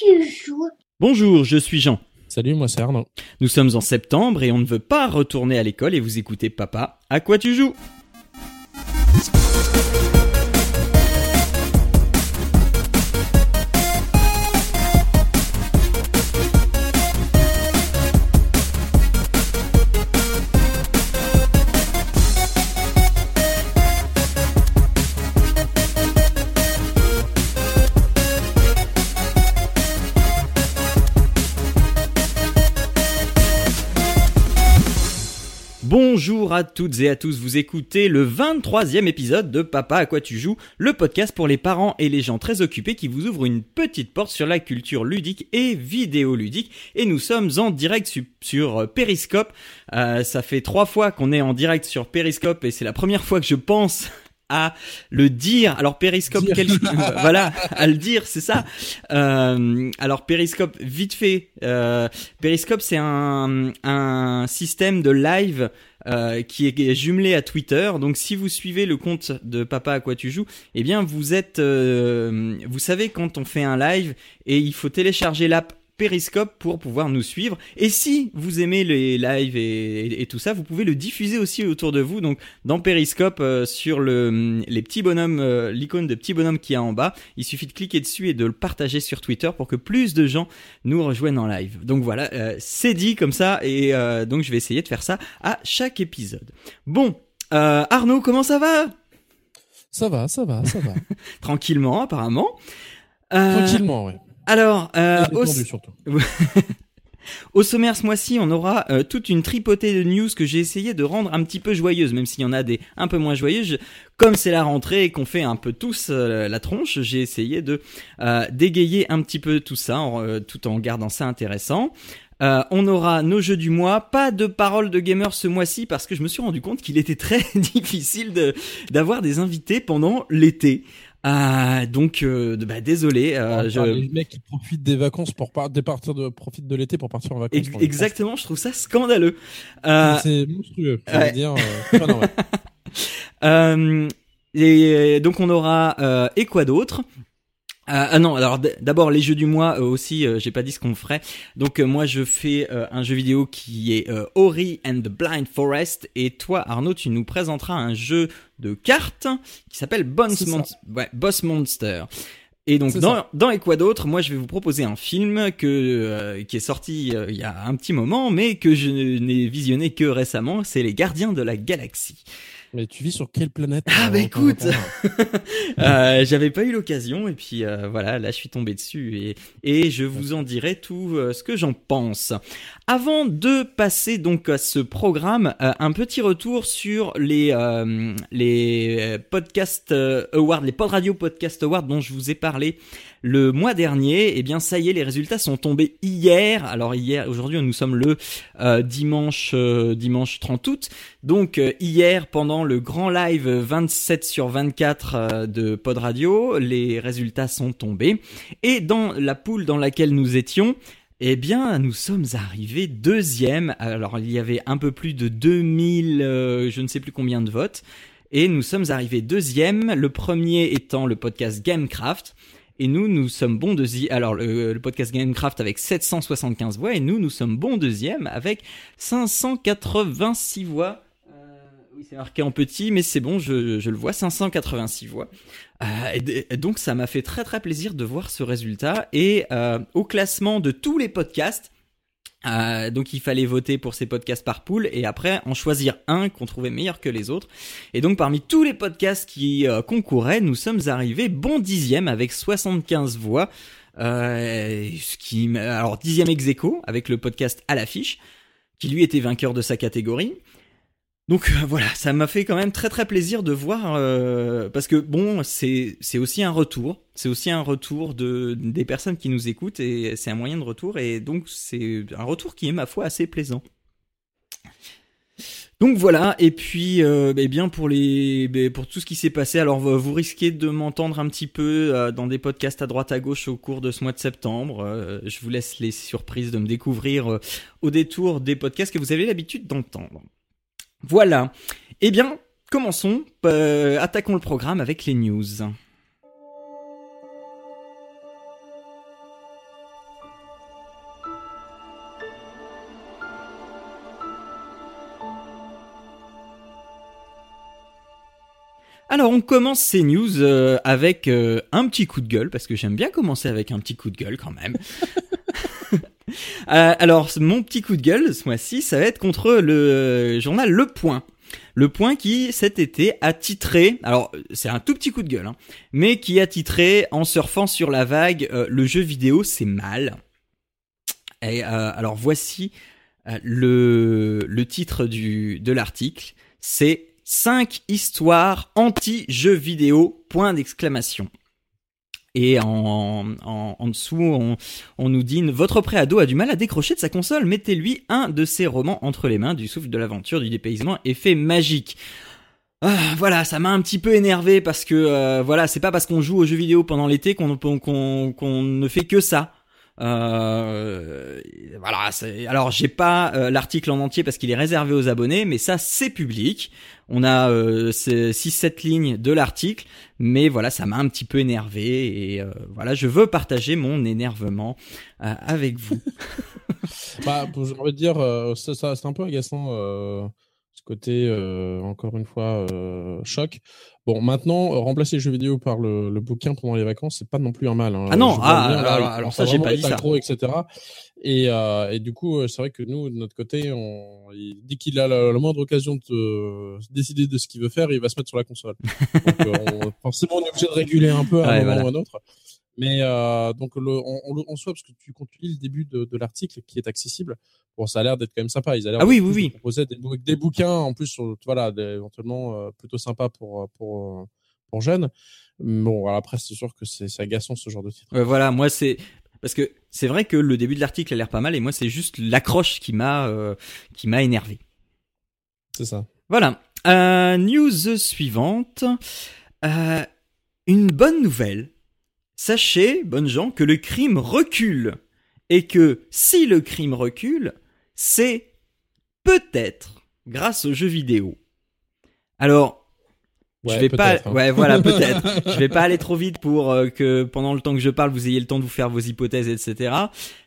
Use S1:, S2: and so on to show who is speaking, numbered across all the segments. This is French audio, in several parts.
S1: tu joues
S2: Bonjour, je suis Jean.
S3: Salut, moi c'est Arnaud.
S2: Nous sommes en septembre et on ne veut pas retourner à l'école et vous écoutez Papa, à quoi tu joues? Bonjour à toutes et à tous, vous écoutez le 23e épisode de Papa à quoi tu joues, le podcast pour les parents et les gens très occupés qui vous ouvre une petite porte sur la culture ludique et vidéoludique. Et nous sommes en direct sur Periscope. Euh, ça fait trois fois qu'on est en direct sur Periscope et c'est la première fois que je pense à le dire. Alors Périscope, quel... voilà, à le dire, c'est ça. Euh, alors Périscope, vite fait. Euh, Périscope, c'est un, un système de live euh, qui est jumelé à Twitter. Donc si vous suivez le compte de Papa à quoi tu joues, eh bien vous êtes, euh, vous savez quand on fait un live et il faut télécharger l'app Periscope pour pouvoir nous suivre. Et si vous aimez les lives et, tout ça, vous pouvez le diffuser aussi autour de vous. Donc dans Periscope, euh, sur le, les petits bonhommes, euh, l'icône de petit bonhomme qui est en bas, il suffit de cliquer dessus et de le partager sur Twitter pour que plus de gens nous rejoignent en live. Donc voilà, euh, c'est dit comme ça et donc je vais essayer de faire ça à chaque épisode. Bon, Arnaud, comment ça va?
S3: Ça va, ça va, ça va.
S2: Tranquillement, apparemment.
S3: Tranquillement, oui.
S2: Alors, euh, au... sommaire ce mois-ci, on aura euh, toute une tripotée de news que j'ai essayé de rendre un petit peu joyeuses, même s'il y en a des un peu moins joyeuses. Comme c'est la rentrée et qu'on fait un peu tous euh, la tronche, j'ai essayé de dégayer un petit peu tout ça, tout en gardant ça intéressant. on aura nos jeux du mois, pas de paroles de gamers ce mois-ci parce que je me suis rendu compte qu'il était très difficile d'avoir des invités pendant l'été. Ah, donc, euh, bah, désolé. Euh,
S3: je... Les mecs qui profitent des vacances pour partir de profitent de l'été pour partir en vacances.
S2: exactement, je trouve ça scandaleux.
S3: Euh... C'est monstrueux. Ouais. Dire, euh, pas normal.
S2: euh, et donc on aura euh, et quoi d'autre? Ah non, alors d'abord les jeux du mois euh, aussi, euh, j'ai pas dit ce qu'on ferait. Donc moi je fais un jeu vidéo qui est Ori and the Blind Forest et toi Arnaud tu nous présenteras un jeu de cartes qui s'appelle ouais, Boss Monster. Et donc dans, dans Et quoi d'autre, moi je vais vous proposer un film que qui est sorti il y a un petit moment mais que je n'ai visionné que récemment, c'est Les Gardiens de la Galaxie.
S3: Mais tu vis sur quelle planète
S2: Ah bah écoute, euh, j'avais pas eu l'occasion et puis euh, voilà, là je suis tombé dessus et, et je vous en dirai tout euh, ce que j'en pense. Avant de passer donc à ce programme, euh, un petit retour sur les les podcast awards, les Pod Radio Podcast Awards dont je vous ai parlé le mois dernier, eh bien ça y est, les résultats sont tombés hier. Alors hier, aujourd'hui nous sommes le euh, dimanche euh, dimanche 30 août. Donc euh, hier pendant le grand live 27 sur 24 de Pod Radio, les résultats sont tombés et dans la poule dans laquelle nous étions, eh bien, nous sommes arrivés deuxième. Alors, il y avait un peu plus de 2000, je ne sais plus combien de votes. Et nous sommes arrivés deuxième, le premier étant le podcast Gamecraft. Et nous, nous sommes bons deuxième. Alors, le, podcast Gamecraft avec 775 voix. Et nous, nous sommes bons deuxième avec 586 voix. C'est marqué en petit, mais c'est bon, je, le vois, 586 voix. Euh, donc, ça m'a fait très très plaisir de voir ce résultat. Et euh, au classement de tous les podcasts, euh, donc il fallait voter pour ces podcasts par pool et après en choisir un qu'on trouvait meilleur que les autres. Et donc parmi tous les podcasts qui concouraient, nous sommes arrivés bon dixième avec 75 voix. Alors dixième ex avec le podcast à l'affiche, qui lui était vainqueur de sa catégorie. Donc euh, voilà, ça m'a fait quand même très très plaisir de voir euh, parce que bon, c'est aussi un retour, c'est aussi un retour de des personnes qui nous écoutent et c'est un moyen de retour et donc c'est un retour qui est ma foi assez plaisant. Donc voilà, et puis euh, eh bien pour les ben, pour tout ce qui s'est passé, alors vous risquez de m'entendre un petit peu dans des podcasts à droite à gauche au cours de ce mois de septembre. je vous laisse les surprises de me découvrir au détour des podcasts que vous avez l'habitude d'entendre. Voilà. Eh bien, commençons, euh, attaquons le programme avec les news. Alors on commence ces news euh, avec euh, un petit coup de gueule, parce que j'aime bien commencer avec un petit coup de gueule quand même. Euh, alors mon petit coup de gueule ce mois-ci, ça va être contre le journal Le Point. Le Point qui cet été a titré, alors c'est un tout petit coup de gueule, hein, mais qui a titré en surfant sur la vague, le jeu vidéo c'est mal. Et alors voici le, titre de l'article, c'est 5 histoires anti-jeux vidéo, point d'exclamation. Et en, en, dessous, on, on, nous dit votre préado a du mal à décrocher de sa console. Mettez-lui un de ses romans entre les mains, du souffle de l'aventure, du dépaysement, effet magique. Ah, voilà, ça m'a un petit peu énervé parce que euh, voilà, c'est pas parce qu'on joue aux jeux vidéo pendant l'été qu'on qu'on ne fait que ça. Euh, voilà. Alors j'ai pas euh, l'article en entier parce qu'il est réservé aux abonnés, mais ça c'est public. On a euh, 6-7 lignes de l'article, mais voilà, ça m'a un petit peu énervé et euh, voilà, je veux partager mon énervement euh, avec vous.
S3: bah, j'ai envie de dire, ça, ça c'est un peu agaçant ce côté, euh, encore une fois, euh, choc. Bon, maintenant, remplacer les jeux vidéo par le, le bouquin pendant les vacances, c'est pas non plus un mal. Hein.
S2: Ah non, ah, alors, ça, j'ai pas dit ça.
S3: etc. Et, euh, et du coup, c'est vrai que nous, de notre côté, on, dès qu'il a la, moindre occasion de décider de ce qu'il veut faire, il va se mettre sur la console. Donc, on, forcément, on est obligé de réguler un peu à un moment ou à un autre. Mais euh, donc le, on, on, on soit parce que tu, quand tu lis le début de, de l'article qui est accessible, bon, ça a l'air d'être quand même sympa. Ils a l'air
S2: ah oui, oui, oui.
S3: proposer des, des, bouquins en plus, sur, voilà, des, éventuellement euh, plutôt sympa pour pour pour jeunes. Bon, après c'est sûr que c'est agaçant ce genre de titre.
S2: Euh, voilà, moi c'est parce que c'est vrai que le début de l'article a l'air pas mal et moi c'est juste l'accroche qui m'a euh, qui m'a énervé.
S3: C'est ça.
S2: Voilà. Euh, news suivante. Euh, une bonne nouvelle Sachez, bonnes gens, que le crime recule. Et que si le crime recule, c'est peut-être grâce aux jeux vidéo. Alors, je vais pas,
S3: hein.
S2: ouais, voilà, peut-être. je vais pas aller trop vite pour euh, que pendant le temps que je parle, vous ayez le temps de vous faire vos hypothèses, etc.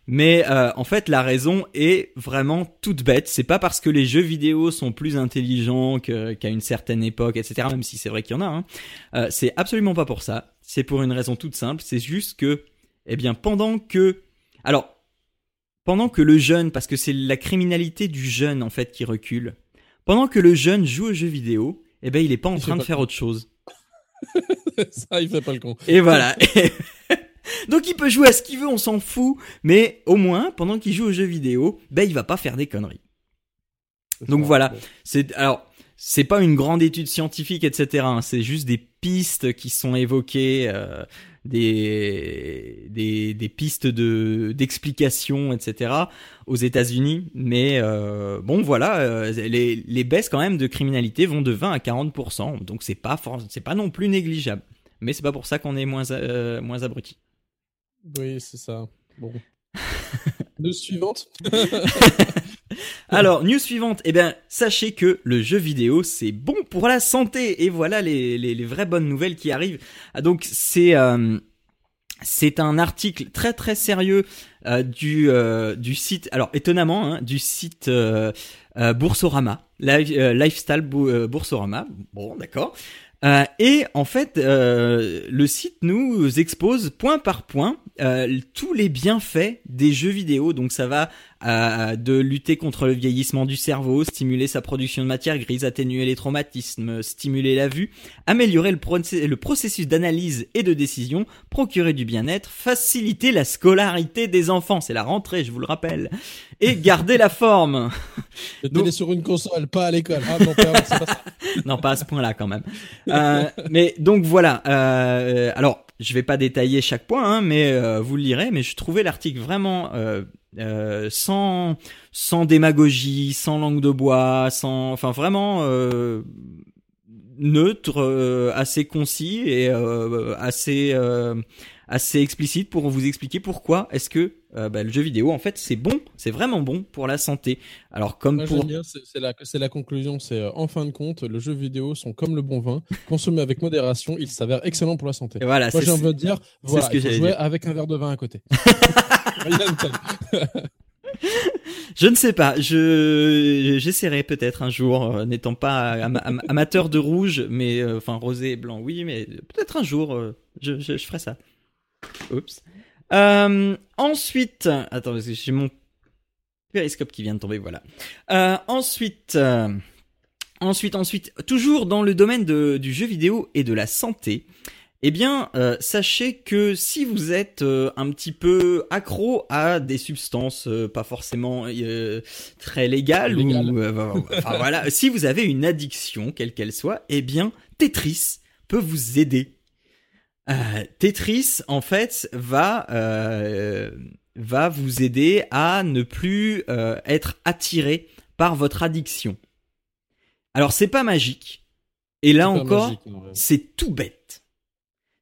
S2: Mais euh, en fait, la raison est vraiment toute bête. C'est pas parce que les jeux vidéo sont plus intelligents qu'à une certaine époque, etc. Même si c'est vrai qu'il y en a. Hein. Euh, c'est absolument pas pour ça. C'est pour une raison toute simple. C'est juste que, eh bien, pendant que, alors, pendant que le jeune, parce que c'est la criminalité du jeune en fait qui recule, pendant que le jeune joue aux jeux vidéo eh ben il est pas en train de faire autre chose.
S3: Ça, il fait pas le con.
S2: Et voilà. Donc il peut jouer à ce qu'il veut, on s'en fout, mais au moins pendant qu'il joue aux jeux vidéo, ben il va pas faire des conneries. Donc voilà. C'est alors c'est pas une grande étude scientifique, etc. Hein. c'est juste des pistes qui sont évoquées. Euh, des, des, des pistes de d'explication, etc. aux États-Unis. Mais euh, bon, voilà, euh, les, les baisses quand même de criminalité vont de 20 à 40 donc c'est pas c'est pas non plus négligeable. Mais c'est pas pour ça qu'on est moins euh, moins abruti.
S3: Oui, c'est ça. Bon. News suivante.
S2: Alors, news suivante, eh bien, sachez que le jeu vidéo, c'est bon pour la santé. Et voilà les, les, vraies bonnes nouvelles qui arrivent. Ah, donc, c'est... Euh, c'est un article très très sérieux euh, du euh, du site alors étonnamment hein, du site Boursorama lifestyle Boursorama bon d'accord et en fait, le site nous expose point par point euh, tous les bienfaits des jeux vidéo. Donc ça va de lutter contre le vieillissement du cerveau, stimuler sa production de matière grise, atténuer les traumatismes, stimuler la vue, améliorer le, le processus d'analyse et de décision, procurer du bien-être, faciliter la scolarité des enfants. C'est la rentrée, je vous le rappelle. Et garder la forme.
S3: Donc... sur une console, pas à l'école. Ah, non, pas,
S2: non, pas à ce point-là quand même. Euh, mais donc voilà. Euh, alors, je vais pas détailler chaque point, hein, mais euh, vous le lirez. Mais je trouvais l'article vraiment euh, euh, sans sans démagogie, sans langue de bois, sans, enfin vraiment neutre, assez concis et assez assez explicite pour vous expliquer pourquoi est-ce que euh, bah, le jeu vidéo en fait c'est bon, c'est vraiment bon pour la santé. Alors comme pour
S3: c'est la conclusion, c'est euh, en fin de compte le jeu vidéo sont comme le bon vin, consommés avec modération, ils s'avèrent excellents pour la santé.
S2: Et voilà,
S3: moi j'ai envie de dire, voilà,
S2: ce que
S3: jouer avec un verre de vin à côté.
S2: Je ne sais pas. Je j'essaierai peut-être un jour, euh, n'étant pas amateur de rouge, mais euh, enfin rosé et blanc, oui, mais peut-être un jour, je, je, je, ferai ça. Oups. Ensuite, attends, j'ai mon périscope qui vient de tomber, voilà. ensuite, ensuite, ensuite, toujours dans le domaine de, du jeu vidéo et de la santé. Eh bien, euh, sachez que si vous êtes euh, un petit peu accro à des substances euh, pas forcément très légales, ou enfin voilà, si vous avez une addiction quelle qu'elle soit, eh bien Tetris peut vous aider. Tetris en fait va va vous aider à ne plus être attiré par votre addiction. Alors c'est pas magique. Et là encore, c'est tout bête.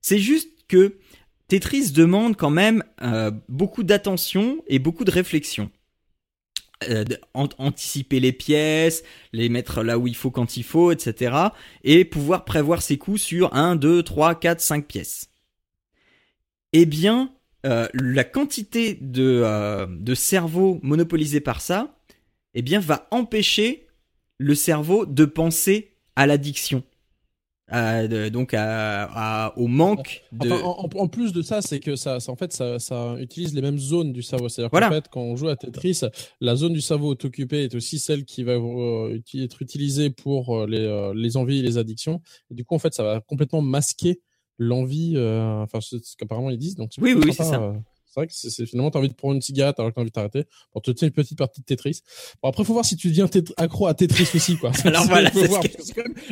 S2: C'est juste que Tetris demande quand même euh, beaucoup d'attention et beaucoup de réflexion. Euh, anticiper les pièces, les mettre là où il faut quand il faut, etc. Et pouvoir prévoir ses coups sur 1, 2, 3, 4, 5 pièces. Eh bien, euh, la quantité de, de cerveau monopolisé par ça, eh bien, va empêcher le cerveau de penser à l'addiction donc au manque de.
S3: en, plus de ça, c'est que ça, en fait, ça, ça, utilise les mêmes zones du cerveau. C'est-à-dire qu'en fait, quand on joue à Tetris, la zone du cerveau occupée est aussi celle qui va euh, être utilisée pour euh, les, euh, les envies et les addictions. Et du coup, en fait, ça va complètement masquer l'envie. enfin, ce qu'apparemment ils disent. Donc,
S2: oui, oui, c'est ça.
S3: C'est vrai que c'est finalement, t'as envie de prendre une cigarette alors que t'as envie de t'arrêter pour te une petite partie de Tetris. Bon, après, faut voir si tu deviens accro à Tetris aussi, quoi.
S2: alors voilà,
S3: c'est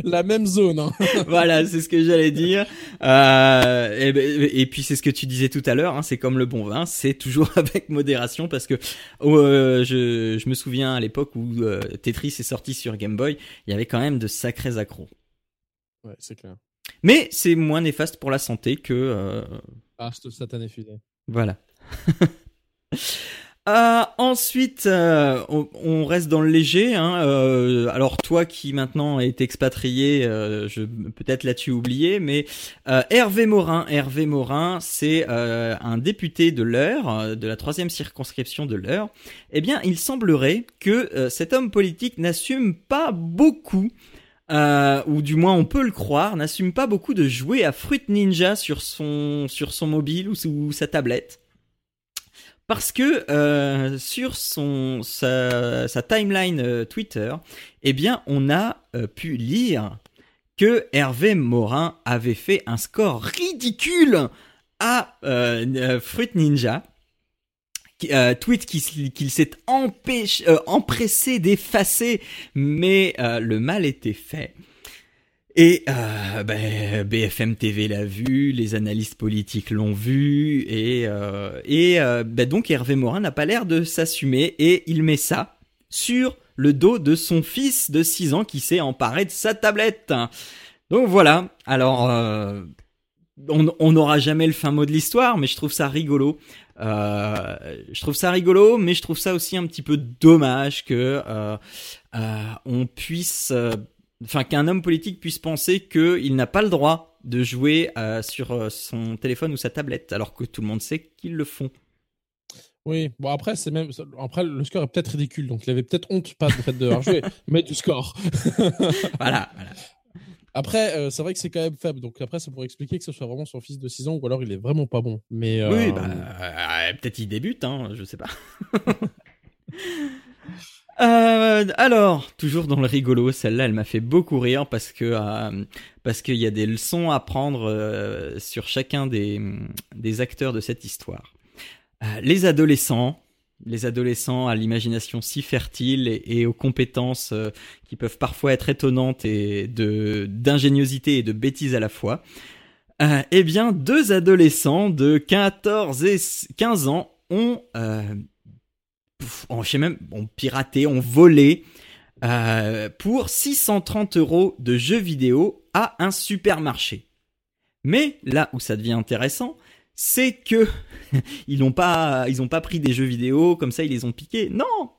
S3: la même zone. Hein.
S2: voilà, c'est ce que j'allais dire. Euh, et, ben, et, puis c'est ce que tu disais tout à l'heure. Hein, c'est comme le bon vin, c'est toujours avec modération parce que oh, euh, je, je me souviens à l'époque où euh, Tetris est sorti sur Game Boy, il y avait quand même de sacrés accros.
S3: Ouais, c'est clair.
S2: Mais c'est moins néfaste pour la santé que. Euh...
S3: Ah, ce satané filé.
S2: Voilà. Euh, ensuite, euh, on, reste dans le léger. Hein, euh, alors toi qui maintenant est expatrié, je peut-être l'as-tu oublié, mais Hervé Morin, Hervé Morin, c'est un député de l'Eure, de la troisième circonscription de l'Eure. Eh bien, il semblerait que cet homme politique n'assume pas beaucoup. ou du moins on peut le croire, n'assume pas beaucoup de jouer à Fruit Ninja sur son mobile ou, ou sa tablette parce que euh, sur son sa, timeline euh, Twitter, eh bien, on a euh, pu lire que Hervé Morin avait fait un score ridicule à Fruit Ninja. tweet qu'il s'est empressé d'effacer, mais le mal était fait. Et euh, ben, BFM TV l'a vu, les analystes politiques l'ont vu, et, euh, et euh, ben donc Hervé Morin n'a pas l'air de s'assumer, et il met ça sur le dos de son fils de 6 ans qui s'est emparé de sa tablette. Donc voilà, alors euh, on n'aura jamais le fin mot de l'histoire, mais je trouve ça rigolo. Euh, je trouve ça rigolo, mais je trouve ça aussi un petit peu dommage que euh, on puisse enfin qu'un homme politique puisse penser qu'il n'a pas le droit de jouer euh, sur euh, son téléphone ou sa tablette, alors que tout le monde sait qu'ils le font.
S3: Oui, bon après c'est même après le score est peut-être ridicule, donc il avait peut-être honte pas du fait de jouer, mais du score.
S2: voilà,
S3: Après, euh, c'est vrai que c'est quand même faible, donc après ça pourrait expliquer que ce soit vraiment son fils de 6 ans ou alors il est vraiment pas bon. Mais
S2: oui, bah, peut-être il débute, hein, je sais pas. Euh, alors, toujours dans le rigolo, celle-là, elle m'a fait beaucoup rire parce que euh, parce qu'il y a des leçons à prendre euh, sur chacun des des acteurs de cette histoire. Euh, les adolescents, les adolescents à l'imagination si fertile et, et aux compétences qui peuvent parfois être étonnantes et de d'ingéniosité et de bêtise à la fois. eh bien, deux adolescents de 14 et 15 ans ont on, je même, on piraté, on volé euh, pour 630 euros de jeux vidéo à un supermarché. Mais là où ça devient intéressant, c'est que ils n'ont pas, pris des jeux vidéo comme ça, ils les ont piqués. Non,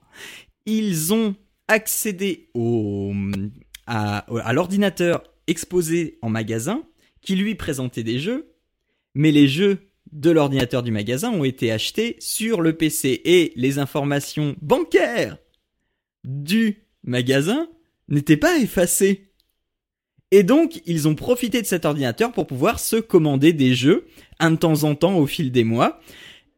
S2: ils ont accédé à l'ordinateur exposé en magasin qui lui présentait des jeux, mais les jeux de l'ordinateur du magasin ont été achetés sur le PC et les informations bancaires du magasin n'étaient pas effacées. Et donc, ils ont profité de cet ordinateur pour pouvoir se commander des jeux un de temps en temps au fil des mois.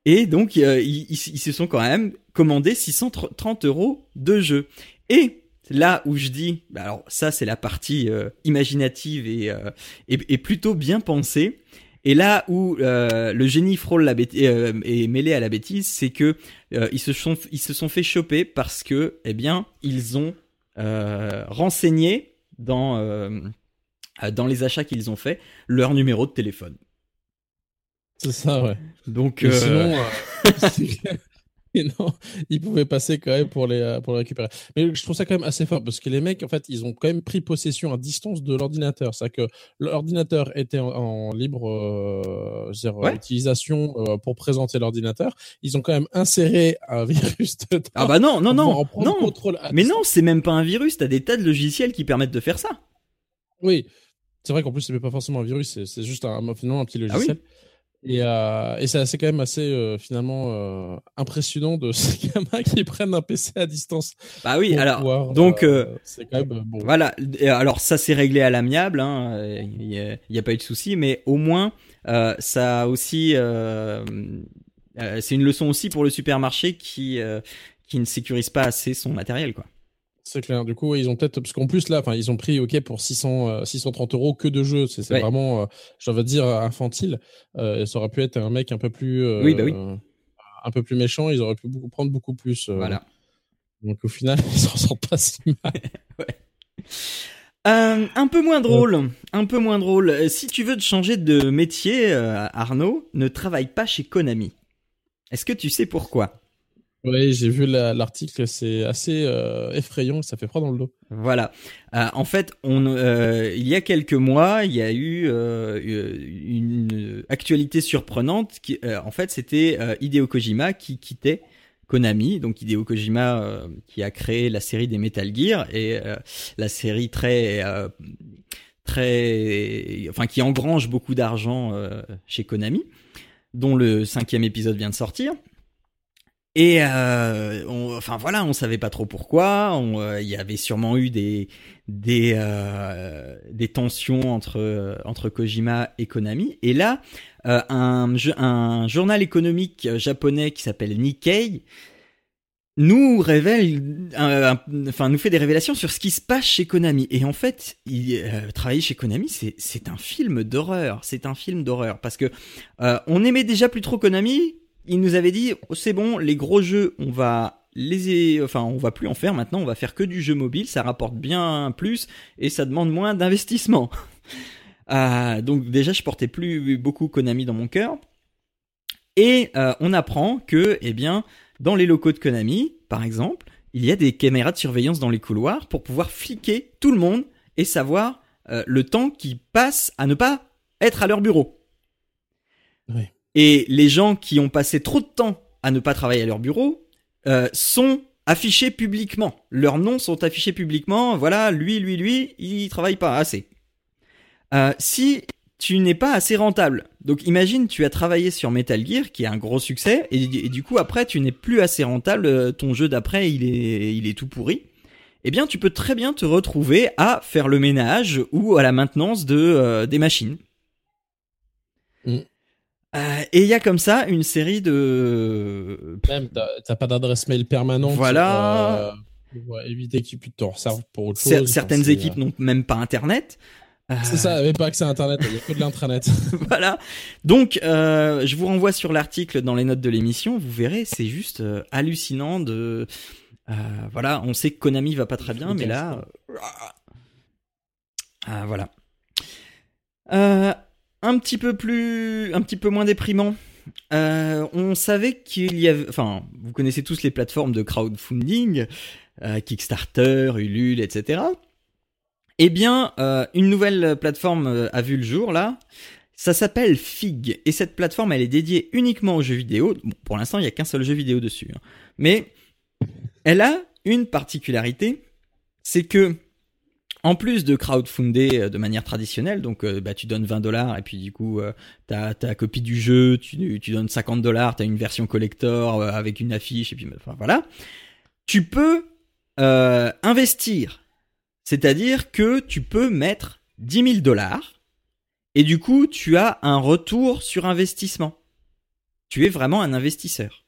S2: Et donc, euh, ils, se sont quand même commandés 630 euros de jeux. Et là où je dis, bah alors ça c'est la partie euh, imaginative euh, et, plutôt bien pensée. Et là où euh, le génie frôle la bêtise, est mêlé à la bêtise, c'est que ils se sont ils se sont fait choper parce que eh bien ils ont renseigné dans dans les achats qu'ils ont fait leur numéro de téléphone.
S3: C'est ça, ouais.
S2: Donc,
S3: sinon, Et non, ils pouvaient passer quand même pour les, euh, pour les récupérer. Mais je trouve ça quand même assez fort parce que les mecs, en fait, ils ont quand même pris possession à distance de l'ordinateur. C'est-à-dire que l'ordinateur était en, libre euh, utilisation euh, pour présenter l'ordinateur. Ils ont quand même inséré un virus dedans.
S2: Ah bah non, non, non, non. Mais non, c'est même pas un virus. T'as des tas de logiciels qui permettent de faire ça.
S3: Oui, c'est vrai qu'en plus, c'est pas forcément un virus, c'est juste un, finalement un petit ah logiciel. Et, euh, et c'est quand même assez euh, finalement euh, impressionnant de ces gamins qui prennent un PC à distance.
S2: Bah oui, alors donc euh, c'est quand même bon. Voilà, alors ça s'est réglé à l'amiable, hein, il n'y a, pas eu de souci, mais au moins ça a aussi c'est une leçon aussi pour le supermarché qui qui ne sécurise pas assez son matériel quoi.
S3: C'est clair. Du coup, ils ont peut-être parce qu'en plus là, enfin, ils ont pris OK pour 600, 630 euh, euros que de jeux. C'est vraiment, euh, je veux dire, infantile. Euh, ça aurait pu être un mec un peu plus, euh,
S2: oui, bah oui.
S3: un peu plus méchant. Ils auraient pu beaucoup, prendre beaucoup plus.
S2: voilà.
S3: Donc au final, ils s'en sortent pas si mal.
S2: ouais. un peu moins drôle, un peu moins drôle. Si tu veux te changer de métier, Arnaud, ne travaille pas chez Konami. Est-ce que tu sais pourquoi?
S3: Oui, j'ai vu l'article, c'est assez euh, effrayant, ça fait froid dans le dos.
S2: Voilà. Euh, en fait, on, euh, il y a quelques mois, il y a eu une actualité surprenante. Qui, en fait, c'était Hideo Kojima qui quittait Konami. Donc Hideo Kojima qui a créé la série des Metal Gear et la série très très, enfin qui engrange beaucoup d'argent chez Konami, dont le cinquième épisode vient de sortir. Et euh, on, enfin voilà, on savait pas trop pourquoi. Euh, il y avait sûrement eu des des euh, des tensions entre entre Kojima et Konami. Et là, euh, un un journal économique japonais qui s'appelle Nikkei nous révèle, enfin nous fait des révélations sur ce qui se passe chez Konami. Et en fait, il, travailler chez Konami, c'est c'est un film d'horreur. C'est un film d'horreur parce que on aimait déjà plus trop Konami il nous avait dit c'est bon, les gros jeux, on va les enfin on va plus en faire maintenant, on va faire que du jeu mobile, ça rapporte bien plus et ça demande moins d'investissement. euh, donc déjà je portais plus beaucoup Konami dans mon cœur. Et euh, on apprend que eh bien dans les locaux de Konami, par exemple, il y a des caméras de surveillance dans les couloirs pour pouvoir fliquer tout le monde et savoir euh, le temps qui passe à ne pas être à leur bureau. Et les gens qui ont passé trop de temps à ne pas travailler à leur bureau euh, sont affichés publiquement. Leurs noms sont affichés publiquement. Voilà, lui, lui, lui, il travaille pas assez. Euh, si tu n'es pas assez rentable, donc imagine tu as travaillé sur Metal Gear qui est un gros succès et, du coup après tu n'es plus assez rentable, euh, ton jeu d'après il est il est tout pourri. Eh bien tu peux très bien te retrouver à faire le ménage ou à la maintenance de euh, des machines. Mm. Euh, et il y a comme ça une série de.
S3: Même, t'as pas d'adresse mail permanente.
S2: Voilà.
S3: Euh, pour éviter qu'ils puissent t'en resservent pour autre chose.
S2: Certaines équipes n'ont même pas Internet.
S3: Euh, C'est ça, même pas accès à Internet, il y a que de l'intranet.
S2: voilà. Donc, euh, je vous renvoie sur l'article dans les notes de l'émission. Vous verrez, c'est juste euh, hallucinant de. voilà, on sait que Konami va pas très bien, mais là. voilà. Euh, un petit peu plus, un petit peu moins déprimant. Euh, on savait qu'il y avait, enfin, vous connaissez tous les plateformes de crowdfunding, euh, Kickstarter, Ulule, etc. Eh bien, euh, une nouvelle plateforme a vu le jour là. Ça s'appelle Fig et cette plateforme, elle est dédiée uniquement aux jeux vidéo. Bon, pour l'instant, il n'y a qu'un seul jeu vidéo dessus, hein. mais elle a une particularité, c'est que en plus de crowdfunder de manière traditionnelle, donc bah, tu donnes 20 dollars et puis du coup tu as ta copie du jeu, tu, tu donnes 50 dollars, tu as une version collector avec une affiche et puis enfin voilà. Tu peux investir, c'est-à-dire que tu peux mettre 10 000 dollars et du coup tu as un retour sur investissement. Tu es vraiment un investisseur.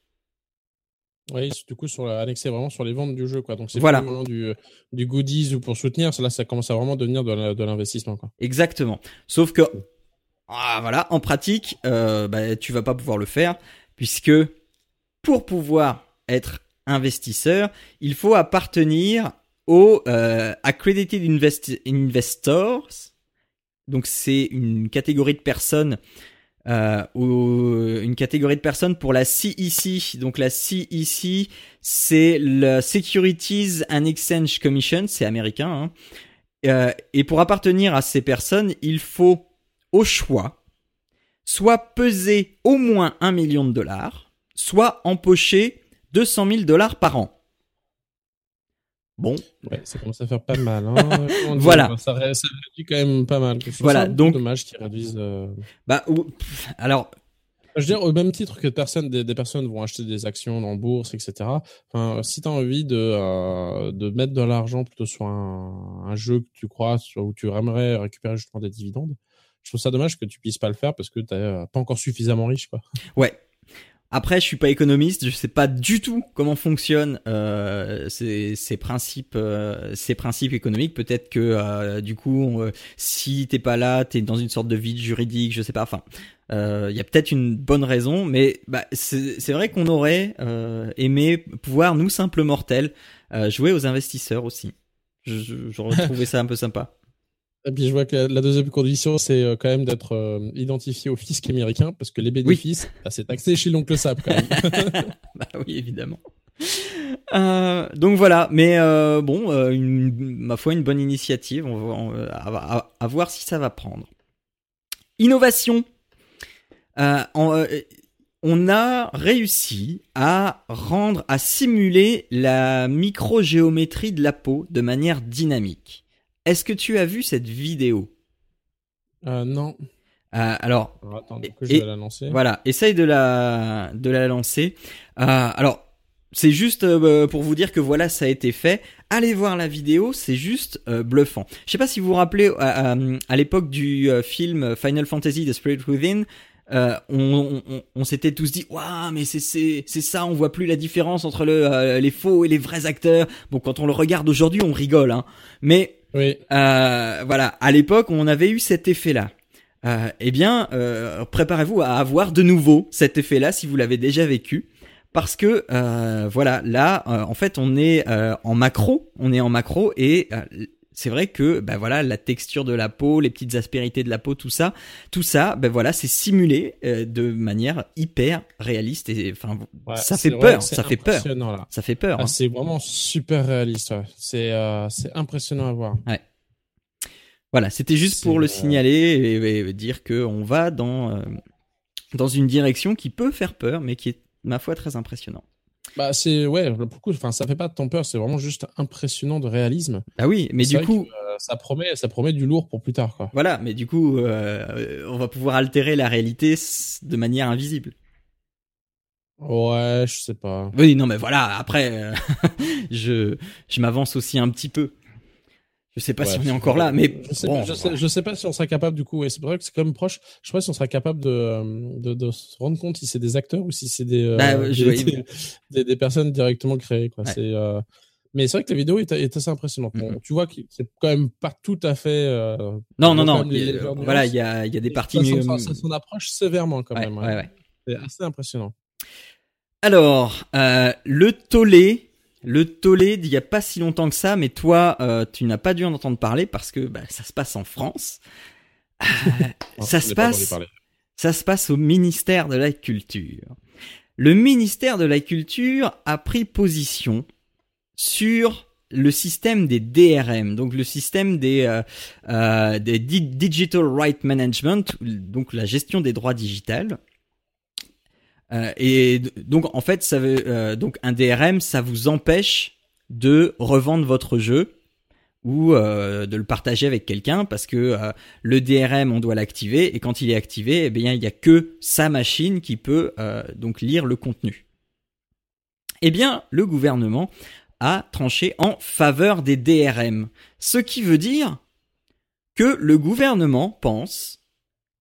S3: Oui, du coup, sur annexé vraiment sur les ventes du jeu, quoi. Donc, c'est
S2: voilà.
S3: vraiment du, du goodies ou pour soutenir. Là, ça commence à vraiment devenir de l'investissement, quoi.
S2: Exactement. Sauf que, ah, voilà, en pratique, euh, bah, tu vas pas pouvoir le faire puisque pour pouvoir être investisseur, il faut appartenir aux euh, accredited investors. Donc, c'est une catégorie de personnes euh, une catégorie de personnes pour la CEC. Donc la CEC, c'est le Securities and Exchange Commission, c'est américain. Hein. Euh, et pour appartenir à ces personnes, il faut au choix soit peser au moins un million de dollars, soit empocher 200 000 dollars par an. Bon.
S3: Ouais, ça commence à faire pas mal. Hein.
S2: voilà.
S3: Ça, ça, réduit quand même pas mal.
S2: Voilà, donc.
S3: Dommage qu'ils réduisent. Euh...
S2: Bah, alors.
S3: Je veux dire, au même titre que personne, des, des, personnes vont acheter des actions en bourse, etc. Enfin, si tu as envie de, euh, de mettre de l'argent plutôt sur un, un, jeu que tu crois, sur, où tu aimerais récupérer justement des dividendes, je trouve ça dommage que tu puisses pas le faire parce que tu n'es pas encore suffisamment riche. Quoi.
S2: Ouais, après, je suis pas économiste, je sais pas du tout comment fonctionnent euh, ces, ces, principes, euh, ces principes économiques. Peut-être que euh, du coup, euh, si t'es pas là, t'es dans une sorte de vide juridique, je sais pas. Enfin, il euh, y a peut-être une bonne raison, mais bah, c'est vrai qu'on aurait aimé pouvoir nous simples mortels jouer aux investisseurs aussi. J'aurais trouvé ça un peu sympa.
S3: Et puis je vois que la, deuxième condition, c'est euh, quand même d'être euh, identifié au fisc américain, parce que les bénéfices, bah, c'est taxé chez l'oncle Sap quand même.
S2: bah oui, évidemment. Euh, donc voilà, mais euh, bon, une, ma foi, une bonne initiative. On va, à, à, voir si ça va prendre. Innovation. En, on a réussi à rendre, à simuler la microgéométrie de la peau de manière dynamique. Est-ce que tu as vu cette vidéo?
S3: Euh, Non.
S2: Euh, alors,
S3: attends, que je vais la lancer.
S2: Voilà, essaye de la de la lancer. Euh, alors, c'est juste euh, pour vous dire que voilà, ça a été fait. Allez voir la vidéo, c'est juste euh, bluffant. Je sais pas si vous vous rappelez à, l'époque du film Final Fantasy The Spirit Within. Euh, on, on, on s'était tous dit waouh mais c'est c'est c'est ça on voit plus la différence entre le les faux et les vrais acteurs bon quand on le regarde aujourd'hui on rigole hein mais
S3: oui.
S2: Euh, voilà, à l'époque, on avait eu cet effet-là. Euh, eh bien, euh, préparez-vous à avoir de nouveau cet effet-là si vous l'avez déjà vécu. Parce que euh, voilà, là, euh, en fait, on est euh, en macro, on est en macro et c'est vrai que ben voilà la texture de la peau, les petites aspérités de la peau, tout ça, tout ça, ben voilà, c'est simulé euh, de manière hyper réaliste et enfin ça fait peur, ça fait peur, ça fait peur.
S3: Ah, c'est vraiment super réaliste, ouais. c'est euh, c'est impressionnant à voir.
S2: Ouais. Voilà, c'était juste pour le euh, signaler et, dire que on va dans dans une direction qui peut faire peur, mais qui est ma foi très impressionnante.
S3: Bah c'est ouais beaucoup enfin ça fait pas tant peur c'est vraiment juste impressionnant de réalisme.
S2: Ah oui mais du coup
S3: euh, ça promet ça promet du lourd pour plus tard quoi.
S2: Voilà mais du coup euh, on va pouvoir altérer la réalité de manière invisible.
S3: Ouais je sais pas.
S2: Oui non mais voilà après euh, je je m'avance aussi un petit peu. Je sais pas si on est encore là, mais
S3: je sais, pas, je, sais, je sais, pas si on sera capable du coup. Et c'est vrai que c'est quand même proche. Je sais pas si on sera capable de, euh, de, de se rendre compte si c'est des acteurs ou si c'est des, euh, bah, des, des, des, personnes directement créées. Quoi. Ouais. C'est, euh... Mais c'est vrai que la vidéo est, est assez impressionnante. Bon, mm -hmm. Tu vois que c'est quand même pas tout à fait. Euh...
S2: non, non, non. Les, voilà, il y a, il y a des parties.
S3: Ça, ça, ça, approche sévèrement quand
S2: ouais,
S3: même.
S2: Ouais. Ouais,
S3: c'est assez impressionnant.
S2: Alors, euh, le tollé le tollé d'il y a pas si longtemps que ça, mais toi, euh, tu n'as pas dû en entendre parler parce que bah, ça se passe en France. Euh, ça se passe, ça se passe au ministère de la Culture. Le ministère de la Culture a pris position sur le système des DRM, donc le système des, euh, euh, des Digital Right Management, donc la gestion des droits digitales. Euh, et donc en fait, euh, donc un DRM, ça vous empêche de revendre votre jeu ou de le partager avec quelqu'un parce que le DRM on doit l'activer et quand il est activé, eh bien il y a que sa machine qui peut donc lire le contenu. Eh bien, le gouvernement a tranché en faveur des DRM, ce qui veut dire que le gouvernement pense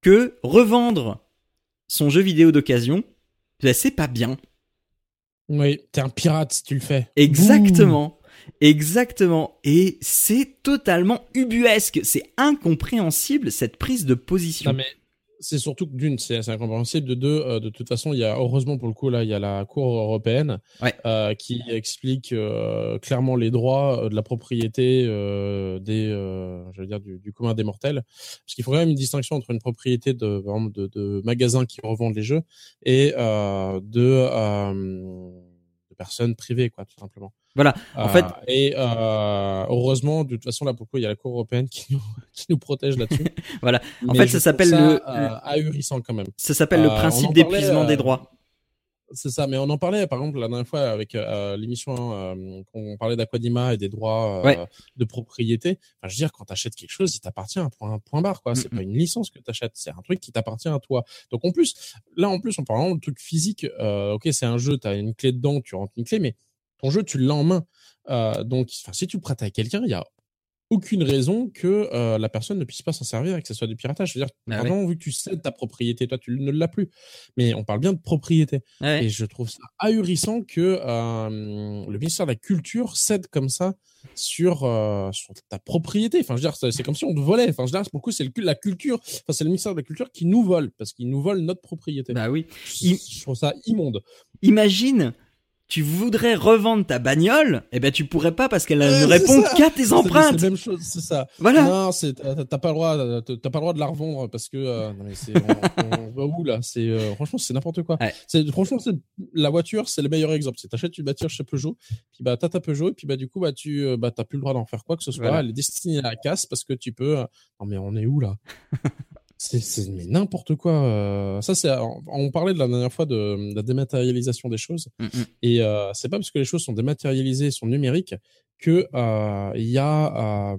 S2: que revendre son jeu vidéo d'occasion, c'est pas bien.
S3: Oui, t'es un pirate si tu le fais.
S2: Exactement. Exactement. Et c'est totalement ubuesque. C'est incompréhensible cette prise de position.
S3: Non mais c'est surtout que d'une, c'est incompréhensible. De deux, euh, de toute façon, il y a heureusement pour le coup là, il y a la Cour européenne euh, qui explique euh, clairement les droits de la propriété des, je veux dire, du, commun des mortels. Parce qu'il faut quand même une distinction entre une propriété de, de, de magasins qui revendent les jeux et de personnes privées, quoi, tout simplement.
S2: Voilà. En fait. Euh,
S3: et euh, heureusement, de toute façon, là, pourquoi il y a la Cour européenne qui nous, qui nous protège là-dessus.
S2: voilà. En fait, ça s'appelle le.
S3: Euh, ahurissant quand même.
S2: Ça s'appelle le principe d'épuisement des droits.
S3: C'est ça, mais on en parlait par exemple la dernière fois avec l'émission euh, on parlait d'Aquadima et des droits de propriété. Enfin, je veux dire, quand tu achètes quelque chose, il t'appartient à point, point barre, quoi. C'est pas une licence que tu achètes, c'est un truc qui t'appartient à toi. Donc en plus, là en plus, on parle vraiment de truc physique. ok, c'est un jeu, tu as une clé dedans, tu rentres une clé, mais ton jeu, tu l'as en main. Euh, donc, si tu le prêtes à quelqu'un, il y a aucune raison que euh, la personne ne puisse pas s'en servir et que ce soit du piratage. Je veux dire, bah vraiment, vu que tu cèdes ta propriété, toi, tu ne l'as plus. Mais on parle bien de propriété. Et je trouve ça ahurissant que euh, le ministère de la Culture cède comme ça sur, sur ta propriété. Enfin, je veux dire, c'est comme si on te volait. Enfin, je veux dire, pour le coup, c'est la culture. Enfin, c'est le ministère de la Culture qui nous vole parce qu'il nous vole notre propriété.
S2: Bah oui.
S3: Je trouve ça immonde.
S2: Imagine tu voudrais revendre ta bagnole, eh ben tu pourrais pas parce qu'elle ne répond qu'à tes empreintes.
S3: C'est la même chose, c'est ça.
S2: Voilà.
S3: Non, c'est t'as pas le droit, t'as pas le droit de la revendre parce que euh, non mais c'est on, va où là? C'est euh, franchement c'est n'importe quoi. C'est franchement c'est la voiture, c'est le meilleur exemple. C'est t'achètes une voiture chez Peugeot, puis bah t'as ta Peugeot et puis bah du coup bah tu euh, bah t'as plus le droit d'en faire quoi que ce soit. Elle est destinée à la casse parce que tu peux. Non mais on est où là? c'est mais n'importe quoi. Euh. Ça, c'est on parlait de la dernière fois de, la dématérialisation des choses, mmh, mmh. et euh, c'est pas parce que les choses sont dématérialisées, sont numériques, que euh, il y a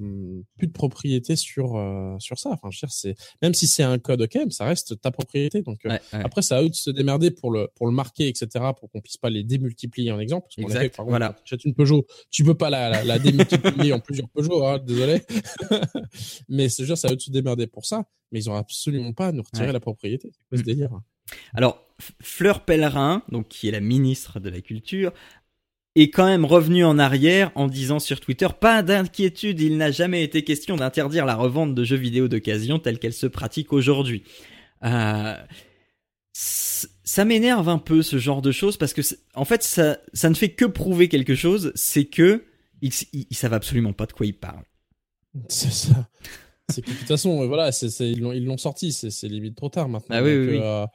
S3: plus de propriété sur sur ça. Enfin, je veux dire, c'est même si c'est un code, ok, ça reste ta propriété. Donc après, ça à eux de se démerder pour le pour le marquer, etc., pour qu'on puisse pas les démultiplier en exemple.
S2: Parce exact. voilà.
S3: Tu achètes une Peugeot, tu peux pas la, la, démultiplier en plusieurs Peugeot, hein, désolé. mais c'est juste, ça à eux de se démerder pour ça mais ils ont absolument pas à nous retirer la propriété. C'est quoi ce mm. délire?
S2: Alors, Fleur Pellerin, donc qui est la ministre de la Culture, est quand même revenue en arrière en disant sur Twitter Pas d'inquiétude, il n'a jamais été question d'interdire la revente de jeux vidéo d'occasion telle qu'elle se pratique aujourd'hui. Euh, ça m'énerve un peu ce genre de choses parce que en fait ça, ça ne fait que prouver quelque chose, c'est que ils, ils savent absolument pas de quoi ils parlent.
S3: C'est ça c'est que de toute façon, voilà, c'est, ils l'ont sorti, c'est limite trop tard maintenant.
S2: Ah oui, oui, euh,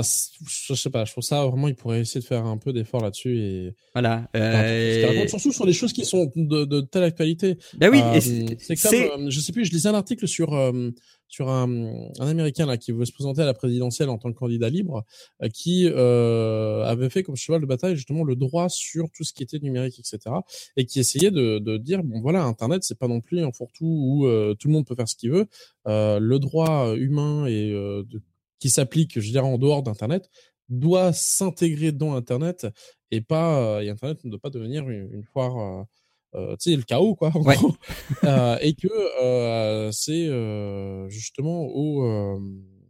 S3: je sais pas, je trouve ça vraiment, ils pourraient essayer de faire un peu d'effort là-dessus et
S2: voilà.
S3: Euh... Surtout sur des choses qui sont de, de telle actualité.
S2: Bah oui,
S3: euh, c'est comme, je sais plus, je lisais un article sur sur un, un américain là qui veut se présenter à la présidentielle en tant que candidat libre, qui euh, avait fait comme cheval de bataille justement le droit sur tout ce qui était numérique, etc. Et qui essayait de, de dire bon voilà, Internet c'est pas non plus un fourre-tout où tout le monde peut faire ce qu'il veut. le droit humain et de qui s'applique, je dirais, en dehors d'Internet, doit s'intégrer dans Internet et pas, euh, et Internet ne doit pas devenir une, foire, euh, euh, tu sais, le chaos, quoi, et que c'est justement au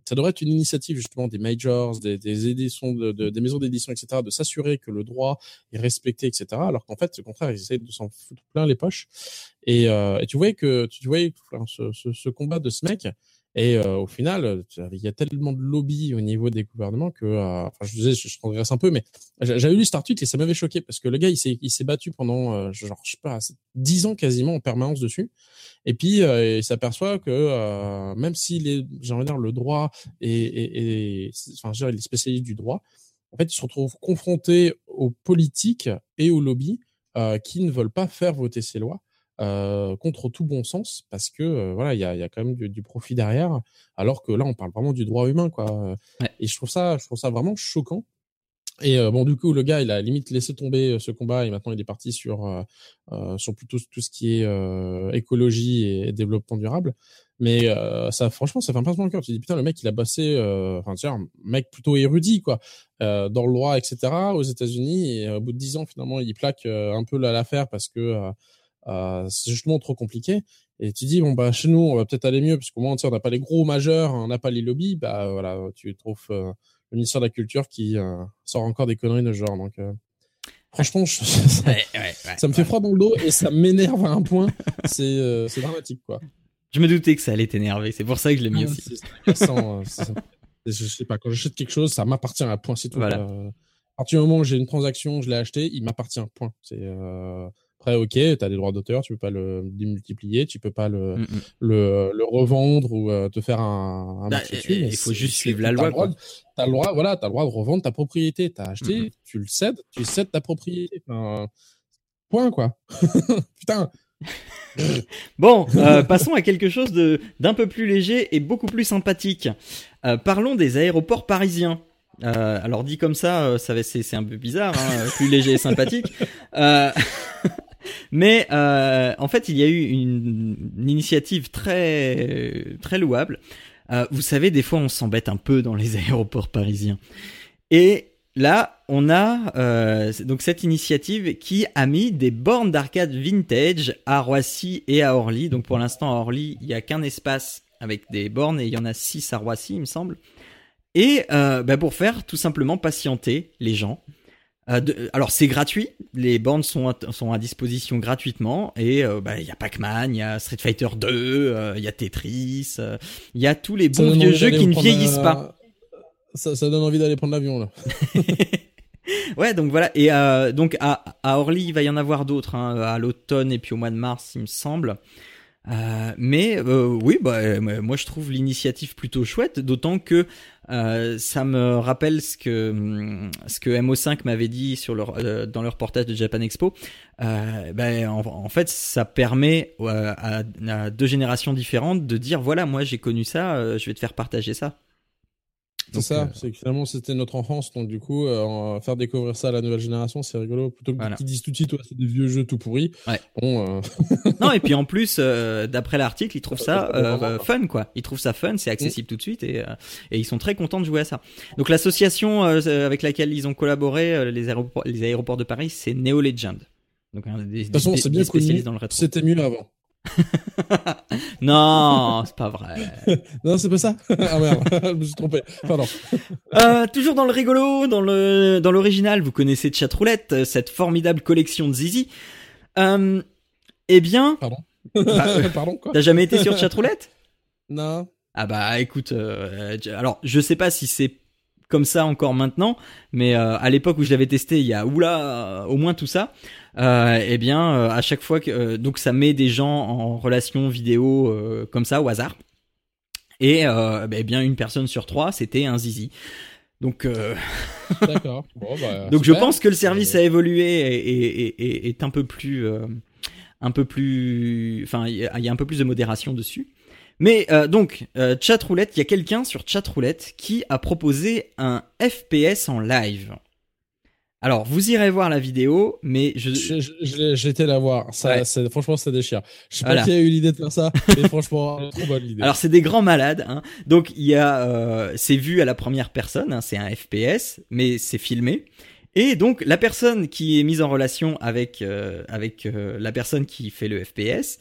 S3: ça devrait être une initiative justement des majors, des, des éditions, de, des maisons d'édition, etc., de s'assurer que le droit est respecté, etc. Alors qu'en fait, au contraire, ils essayent de s'en foutre plein les poches. Et, et tu voyais que tu voyais ce, ce, ce, combat de ce mec, et euh, au final, il y a tellement de lobby au niveau des gouvernements que, euh, enfin, je disais, je, je progresse un peu, mais j'avais lu cet article et ça m'avait choqué parce que le gars, il s'est, il s'est battu pendant, euh, genre, je sais pas, dix ans quasiment en permanence dessus. Et puis, il s'aperçoit que même s'il est, j'ai envie de dire, le droit et, enfin, je veux il du droit, en fait, il se retrouve confronté aux politiques et aux lobbies qui ne veulent pas faire voter ces lois euh, contre tout bon sens parce que euh, voilà il y a, y a, quand même du, profit derrière alors que là on parle vraiment du droit humain quoi et je trouve ça je trouve ça vraiment choquant Et euh, bon, du coup, le gars, il a limite laissé tomber ce combat et maintenant il est parti sur euh, sur plutôt tout ce qui est écologie et développement durable. Mais ça, franchement, ça fait un pincement de cœur. Tu dis putain, le mec, il a bossé, enfin tiens, un mec plutôt érudit quoi, dans le droit, etc. aux États-Unis. Et au bout de dix ans, finalement, il plaque un peu l'affaire parce que c'est justement trop compliqué. Et tu dis bon bah chez nous, on va peut-être aller mieux puisqu'au moins on n'a pas les gros majeurs, on n'a pas les lobbies. Bah voilà, tu trouves le ministère de la Culture qui euh, sort encore des conneries de ce genre. Donc, euh, franchement, ça, me fait froid dans le dos et ça m'énerve à un point. Euh, c'est dramatique, quoi.
S2: Je me doutais que ça allait t'énerver. C'est pour ça que je l'ai mis aussi.
S3: je sais pas, quand j'achète quelque chose, ça m'appartient à point, c'est tout. À partir du moment où j'ai une transaction, je l'ai acheté, il m'appartient, point. C'est après, ok, tu as des droits d'auteur, tu peux pas le démultiplier, tu peux pas le, mm, mm. le, le, revendre ou euh, te faire un, un bah,
S2: marché dessus. Il faut juste suivre la loi.
S3: Tu as, le droit, voilà, as le droit de revendre ta propriété. Tu as acheté, mm, tu le cèdes, tu cèdes ta propriété. point, quoi. Putain.
S2: bon, euh, passons à quelque chose de d'un peu plus léger et beaucoup plus sympathique. Euh, parlons des aéroports parisiens. Euh, alors dit comme ça, ça c'est un peu bizarre, hein, plus léger et sympathique. Euh, mais euh, en fait, il y a eu une, initiative très très louable. Euh, vous savez, des fois, on s'embête un peu dans les aéroports parisiens. Et là, on a euh, donc cette initiative qui a mis des bornes d'arcade vintage à Roissy et à Orly. Donc pour l'instant, à Orly, il n'y a qu'un espace avec des bornes et il y en a six à Roissy, il me semble. Et bah pour faire tout simplement patienter les gens. Euh, alors c'est gratuit, les bornes sont à, sont à disposition gratuitement et euh, bah, il y a Pac-Man, il y a Street Fighter 2, euh, il y a Tetris, il y a tous les bons vieux jeux qui ne vieillissent pas.
S3: Ça, ça, donne envie d'aller prendre l'avion là.
S2: ouais donc voilà et donc à, à Orly il va y en avoir d'autres hein, à l'automne et puis au mois de mars il me semble. Euh, mais euh, oui, bah, euh, moi je trouve l'initiative plutôt chouette, d'autant que euh, ça me rappelle ce que hum, ce que MO5 m'avait dit sur leur dans leur reportage de Japan Expo. Ben, en, fait, ça permet à, deux générations différentes de dire voilà, moi j'ai connu ça, je vais te faire partager ça.
S3: C'est ça, euh, c'est que finalement c'était notre enfance, donc du coup, euh, faire découvrir ça à la nouvelle génération, c'est rigolo. Plutôt que qu'ils disent tout de suite, c'est des vieux jeux tout pourris.
S2: Ouais. Bon, euh... non, et puis en plus, d'après l'article, ils trouvent ça fun, quoi. Ils trouvent ça fun, c'est accessible tout de suite, et, et ils sont très contents de jouer à ça. Donc l'association avec laquelle ils ont collaboré, les, aéroports, les aéroports de Paris, c'est Neo Legend.
S3: Donc, des, de toute façon, c'est bien connu. C'était mieux avant.
S2: non, c'est pas vrai.
S3: non, c'est pas ça. ah merde, je me suis trompé. Pardon.
S2: Euh, toujours dans le rigolo, dans le dans l'original, vous connaissez Chatroulette, cette formidable collection de Zizi. Euh, eh bien.
S3: Pardon. Bah, euh, Pardon quoi
S2: T'as jamais été sur Chatroulette?
S3: Non.
S2: Ah bah écoute, euh, alors je sais pas si c'est comme ça encore maintenant, mais euh, à l'époque où je l'avais testé, il y a oula, au moins tout ça. Euh, eh bien, euh, à chaque fois que euh, donc ça met des gens en relation vidéo comme ça au hasard, et bah, eh bien une personne sur trois, c'était un zizi. Donc,
S3: d'accord. Bon, bah,
S2: donc je pense que le service a évolué et, et, est un peu plus, un peu plus, enfin, il y a un peu plus de modération dessus. Mais euh, donc, euh, Chatroulette, il y a quelqu'un sur Chatroulette qui a proposé un FPS en live. Alors, vous irez voir la vidéo, mais je...
S3: J'étais la voir. Ça, franchement, ça déchire. Je sais pas qui a eu l'idée de faire ça, mais franchement, trop bonne idée.
S2: Alors, c'est des grands malades. Hein. Donc, il y a... Euh, c'est vu à la première personne, hein, c'est un FPS, mais c'est filmé. Et donc, la personne qui est mise en relation avec, euh, avec euh, la personne qui fait le FPS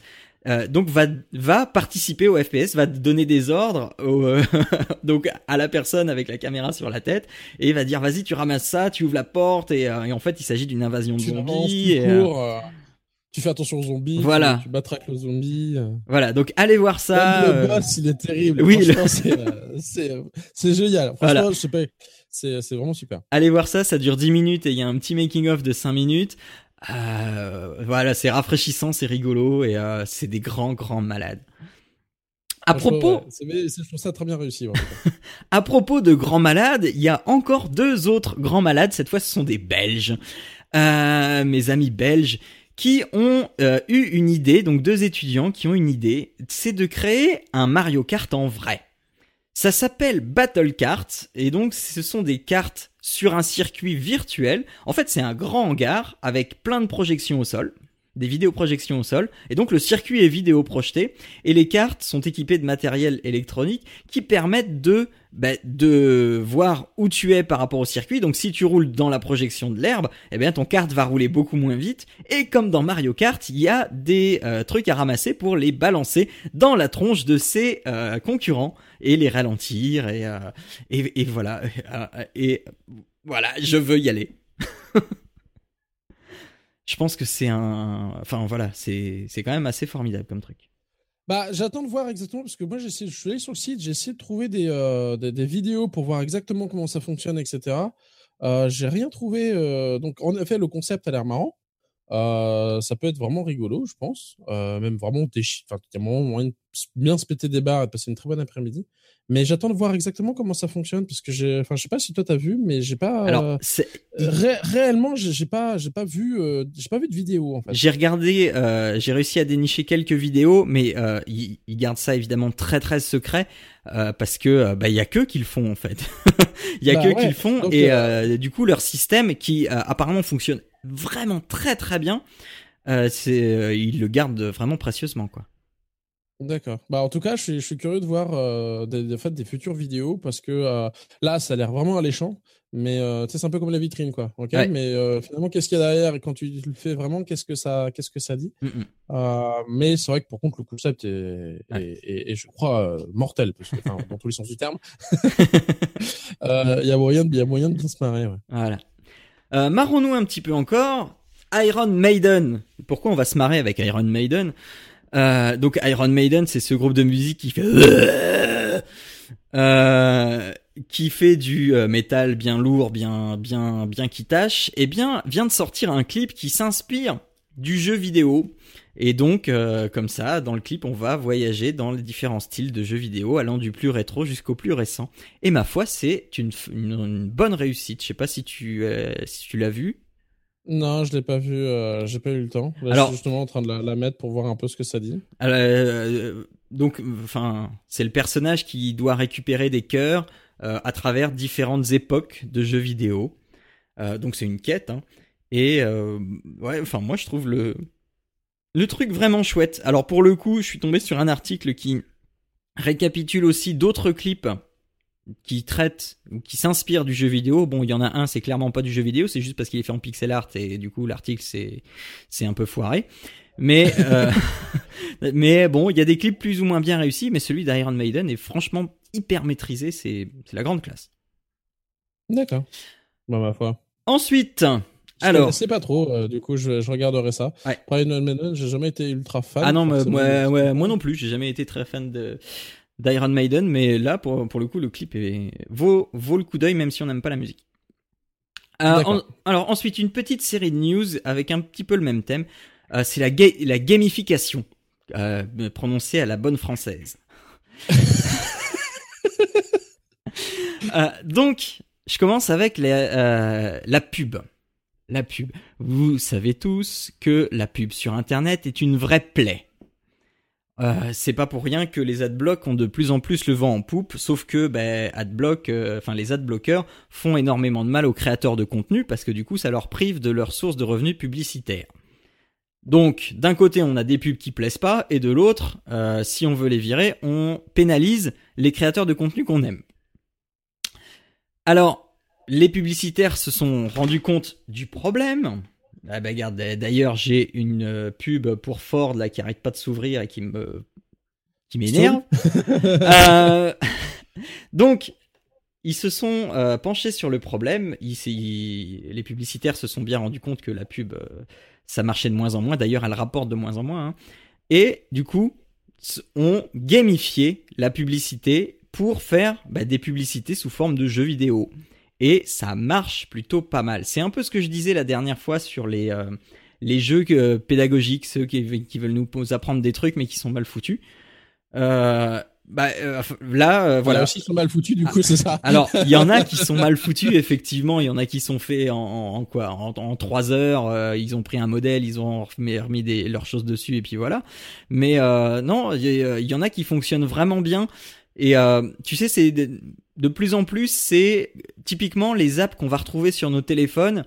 S2: euh, donc va va participer au FPS, va donner des ordres euh, donc à la personne avec la caméra sur la tête et va dire vas-y tu ramasses ça, tu ouvres la porte et, euh, et en fait il s'agit d'une invasion de zombies.
S3: tu, cours, tu fais attention aux zombies,
S2: voilà.
S3: tu, batraques le zombie.
S2: Voilà donc allez voir ça.
S3: le boss il est terrible.
S2: Oui,
S3: c'est c'est génial. Franchement je sais pas. C'est vraiment super.
S2: Allez voir ça, ça dure 10 minutes et il y a un petit making of de 5 minutes. Euh, voilà, c'est rafraîchissant, c'est rigolo et euh, c'est des grands, grands malades. À propos,
S3: je trouve ça très bien réussi.
S2: à propos de grands malades, il y a encore deux autres grands malades. Cette fois, ce sont des Belges, euh, mes amis belges, qui ont euh, eu une idée. Donc deux étudiants qui ont une idée, c'est de créer un Mario Kart en vrai. Ça s'appelle Battle Carts et donc ce sont des cartes sur un circuit virtuel. En fait, c'est un grand hangar avec plein de projections au sol, des vidéoprojections au sol, et donc le circuit est vidéo projeté et les cartes sont équipées de matériel électronique qui permettent de bah, de voir où tu es par rapport au circuit. Donc si tu roules dans la projection de l'herbe, eh bien ton carte va rouler beaucoup moins vite. Et comme dans Mario Kart, il y a des euh, trucs à ramasser pour les balancer dans la tronche de ses euh, concurrents et les ralentir. Et, euh, et, voilà. Et voilà, je veux y aller. je pense que c'est un... Enfin voilà, c'est quand même assez formidable comme truc.
S3: Bah, j'attends de voir exactement parce que moi, j'essaie, je suis allé sur le site, j'ai essayé de trouver des, euh, des, vidéos pour voir exactement comment ça fonctionne, etc. Euh, j'ai rien trouvé. Euh, donc, en effet, le concept a l'air marrant. Euh, ça peut être vraiment rigolo, je pense. Euh, même vraiment. Enfin, il y a moyen de bien se péter des barres et passer une très bonne après-midi. Mais j'attends de voir exactement comment ça fonctionne parce que j'ai, enfin, je sais pas si toi t'as vu, mais j'ai pas.
S2: Alors,
S3: euh, ré réellement, j'ai pas, j'ai pas vu, euh, j'ai pas vu de vidéo en fait.
S2: J'ai regardé, euh, j'ai réussi à dénicher quelques vidéos, mais euh, ils, ils, gardent ça évidemment très très secret parce que bah il y a que qui le font en fait. Il y a bah, que qui le font et du coup leur système qui apparemment fonctionne vraiment très très bien, c'est ils le gardent vraiment précieusement quoi.
S3: D'accord. Bah en tout cas, je suis, je suis curieux de voir euh, des, des futures vidéos parce que euh, là, ça a l'air vraiment alléchant. Mais euh, c'est un peu comme la vitrine, quoi. Ok? Mais euh, finalement, qu'est-ce qu'il y a derrière et quand tu le fais vraiment, qu'est-ce que ça, qu'est-ce que ça dit? Mm, mm. Euh, Mais c'est vrai que pour contre, le concept est, est, est, je crois, mortel parce que, dans tous les sens du terme, il y a moyen, il y a moyen de bien se marrer. Ouais.
S2: Voilà. marrons-nous un petit peu encore. Iron Maiden. Pourquoi on va se marrer avec Iron Maiden? Euh, donc Iron Maiden, c'est ce groupe de musique qui fait euh, qui fait du euh, métal bien lourd, bien bien bien qui tâche. Eh bien vient de sortir un clip qui s'inspire du jeu vidéo. Et donc, euh, comme ça, dans le clip, on va voyager dans les différents styles de jeux vidéo, allant du plus rétro jusqu'au plus récent. Et ma foi, c'est une, une, bonne réussite. Je sais pas si tu, si tu l'as vu.
S3: Non, je l'ai pas vu, euh, j'ai pas eu le temps. Là, Alors, je suis justement en train de la, mettre pour voir un peu ce que ça dit.
S2: Euh, donc, enfin, c'est le personnage qui doit récupérer des cœurs euh, à travers différentes époques de jeux vidéo. Euh, donc, c'est une quête. Hein. Et euh, ouais, enfin, moi, je trouve le le truc vraiment chouette. Alors, pour le coup, je suis tombé sur un article qui récapitule aussi d'autres clips qui traite ou qui s'inspire du jeu vidéo. Bon, il y en a un, c'est clairement pas du jeu vidéo, c'est juste parce qu'il est fait en pixel art et du coup l'article c'est c'est un peu foiré. Mais euh, mais bon, il y a des clips plus ou moins bien réussis, mais celui d'Iron Maiden est franchement hyper maîtrisé, c'est c'est la grande classe.
S3: D'accord. Bah ma foi.
S2: Ensuite, alors,
S3: c'est pas trop. Euh, du coup, je, je regarderai ça. Ouais. Iron Maiden, j'ai jamais été ultra fan.
S2: Ah non, ouais, moi non plus, j'ai jamais été très fan de d'Iron Maiden, mais là, pour, pour le coup, le clip est, vaut, vaut le coup d'œil, même si on n'aime pas la musique. Euh, alors ensuite, une petite série de news avec un petit peu le même thème. Euh, c'est la, la gamification, euh, prononcée à la bonne française. Euh, donc, je commence avec la, la pub. La pub. Vous savez tous que la pub sur Internet est une vraie plaie. Euh, c'est pas pour rien que les adblocks ont de plus en plus le vent en poupe, sauf que ben, adblock, euh, enfin les adblockers font énormément de mal aux créateurs de contenu parce que du coup ça leur prive de leur source de revenus publicitaires. Donc d'un côté on a des pubs qui plaisent pas et de l'autre, euh, si on veut les virer, on pénalise les créateurs de contenu qu'on aime. Alors les publicitaires se sont rendus compte du problème ah bah regarde, d'ailleurs j'ai une euh, pub pour Ford là qui arrête pas de s'ouvrir et qui me qui m'énerve. euh, donc ils se sont euh, penchés sur le problème. Ils, les publicitaires se sont bien rendus compte que la pub euh, ça marchait de moins en moins. D'ailleurs elle rapporte de moins en moins. Hein. Et du coup ont gamifié la publicité pour faire bah, des publicités sous forme de jeux vidéo et ça marche plutôt pas mal. C'est un peu ce que je disais la dernière fois sur les euh, les jeux euh, pédagogiques, ceux qui, qui, veulent nous apprendre des trucs mais qui sont mal foutus. Euh, bah là voilà.
S3: aussi sont mal foutus du coup c'est ça.
S2: Alors il y en a qui sont mal foutus effectivement. Il y en a qui sont faits en, quoi? En, trois heures ils ont pris un modèle ils ont remis, remis des, leurs choses dessus et puis voilà. Mais non il y, y, en a qui fonctionnent vraiment bien. Et tu sais, c'est de, plus en plus, c'est typiquement les apps qu'on va retrouver sur nos téléphones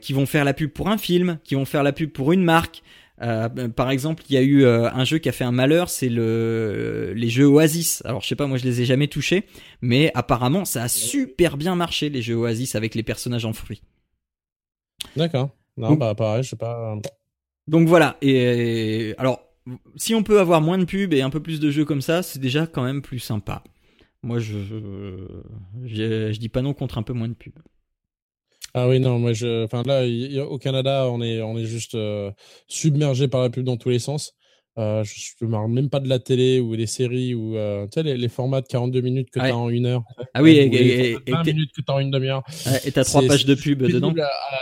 S2: qui vont faire la pub pour un film, qui vont faire la pub pour une marque, euh, par exemple, il y a eu euh, un jeu qui a fait un malheur, c'est le les jeux Oasis. Alors je sais pas, moi je les ai jamais touchés, mais apparemment ça a super bien marché les jeux Oasis avec les personnages en fruits.
S3: D'accord. Non, bah pareil, je sais pas.
S2: Donc voilà. Et alors, si on peut avoir moins de pubs et un peu plus de jeux comme ça, c'est déjà quand même plus sympa. Moi, je, je, je dis pas non contre un peu moins de pubs.
S3: Ah oui, non, moi, je, enfin là, au Canada, on est, on est juste euh, submergé par la pub dans tous les sens. Euh, je ne me rends même pas de la télé ou des séries ou euh, tu sais, les, les, formats de 42 minutes que tu as en une heure.
S2: Ah oui, et,
S3: 20 minutes que tu as en une demi-heure.
S2: et tu as trois pages de pub dedans.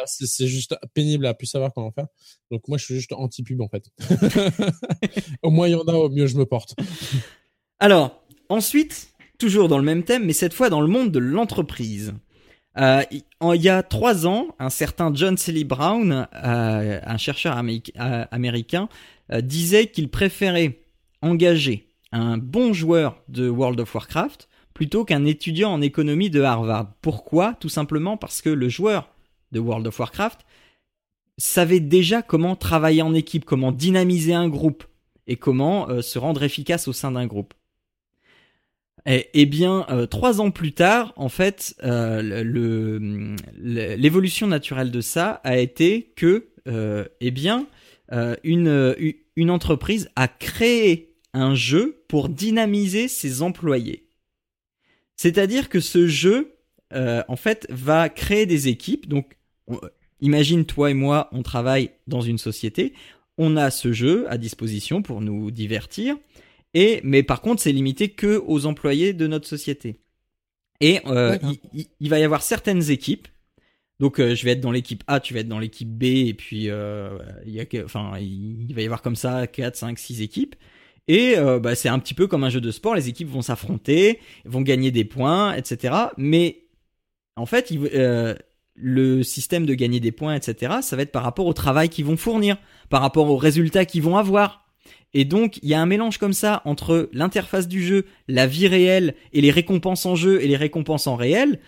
S3: C'est juste pénible à plus savoir comment faire. Donc moi, je suis juste anti-pub en fait. au moins, il y en a, au mieux je me porte.
S2: Alors, ensuite, toujours dans le même thème, mais cette fois dans le monde de l'entreprise. Euh, il y a trois ans, un certain John Selly Brown, euh, un chercheur euh, américain, disait qu'il préférait engager un bon joueur de World of Warcraft plutôt qu'un étudiant en économie de Harvard. Pourquoi? Tout simplement parce que le joueur de World of Warcraft savait déjà comment travailler en équipe, comment dynamiser un groupe et comment se rendre efficace au sein d'un groupe. Eh, eh bien, euh, trois ans plus tard, en fait, euh, l'évolution naturelle de ça a été que, euh, eh bien, une entreprise a créé un jeu pour dynamiser ses employés. C'est-à-dire que ce jeu, en fait, va créer des équipes. Donc, imagine toi et moi, on travaille dans une société. On a ce jeu à disposition pour nous divertir. Et, mais par contre, c'est limité que aux employés de notre société. Et euh, il, va y avoir certaines équipes. Donc, euh, je vais être dans l'équipe A, tu vas être dans l'équipe B, et puis euh, il, y a, enfin, il va y avoir comme ça 4, 5, 6 équipes. Et bah, c'est un petit peu comme un jeu de sport, les équipes vont s'affronter, vont gagner des points, etc. Mais en fait, le système de gagner des points, etc., ça va être par rapport au travail qu'ils vont fournir, par rapport aux résultats qu'ils vont avoir. Et donc, il y a un mélange comme ça entre l'interface du jeu, la vie réelle et les récompenses en jeu et les récompenses en réel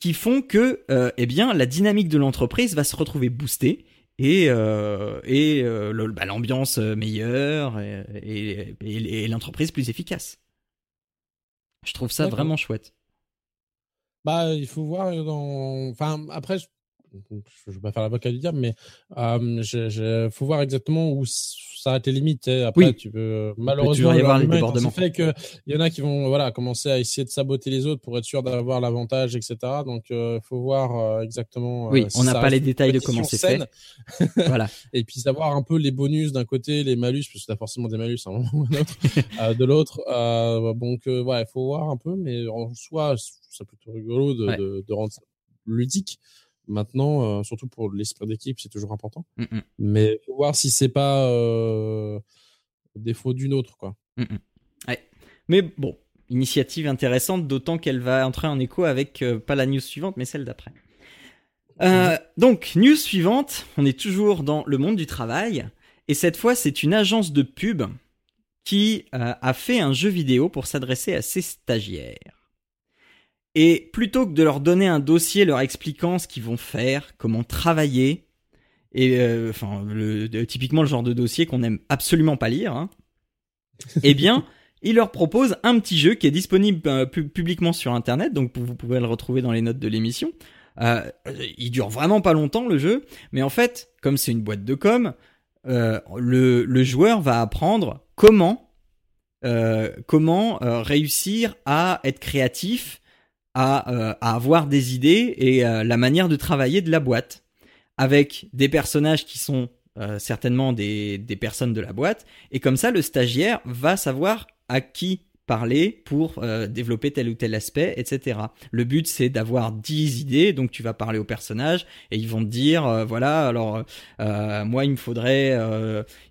S2: qui font que, euh, eh bien, la dynamique de l'entreprise va se retrouver boostée et, euh, et euh, bah, l'ambiance meilleure et, et, l'entreprise plus efficace. Je trouve ça vraiment chouette.
S3: Bah, il faut voir dans. Enfin, après, je je vais pas faire l'avocat du diable, mais il faut voir exactement où ça a été limites. Après, tu peux malheureusement
S2: y les débordements.
S3: fait que il y en a qui vont voilà commencer à essayer de saboter les autres pour être sûr d'avoir l'avantage, etc. Donc, il faut voir exactement.
S2: Oui, on n'a pas les détails de comment c'est fait.
S3: voilà. Et puis savoir un peu les bonus d'un côté, les malus, parce que tu as forcément des malus à un moment ou un autre, de l'autre. donc, voilà, il faut voir un peu, mais en soi, c'est plutôt rigolo de, de, de rendre ça ludique. Maintenant, euh, surtout pour l'esprit d'équipe, c'est toujours important. Mais mmh, mmh. Mais faut voir si c'est pas euh, défaut d'une autre, quoi.
S2: Ouais. Mais bon, initiative intéressante, d'autant qu'elle va entrer en écho avec euh, pas la news suivante, mais celle d'après. Donc, news suivante, on est toujours dans le monde du travail, et cette fois, c'est une agence de pub qui a fait un jeu vidéo pour s'adresser à ses stagiaires. Et plutôt que de leur donner un dossier leur expliquant ce qu'ils vont faire, comment travailler, et euh, enfin le, typiquement le genre de dossier qu'on aime absolument pas lire, hein, eh bien, il leur propose un petit jeu qui est disponible euh, publiquement sur Internet, donc vous pouvez le retrouver dans les notes de l'émission. Euh, il dure vraiment pas longtemps le jeu, mais en fait, comme c'est une boîte de com, euh, le, le, joueur va apprendre comment euh, comment réussir à être créatif euh, à, avoir des idées et euh, la manière de travailler de la boîte, avec des personnages qui sont euh, certainement des, des personnes de la boîte, et comme ça le stagiaire va savoir à qui parler pour euh, développer tel ou tel aspect, etc. Le but c'est d'avoir 10 idées, donc tu vas parler aux personnages et ils vont te dire euh, voilà alors euh, moi il me faudrait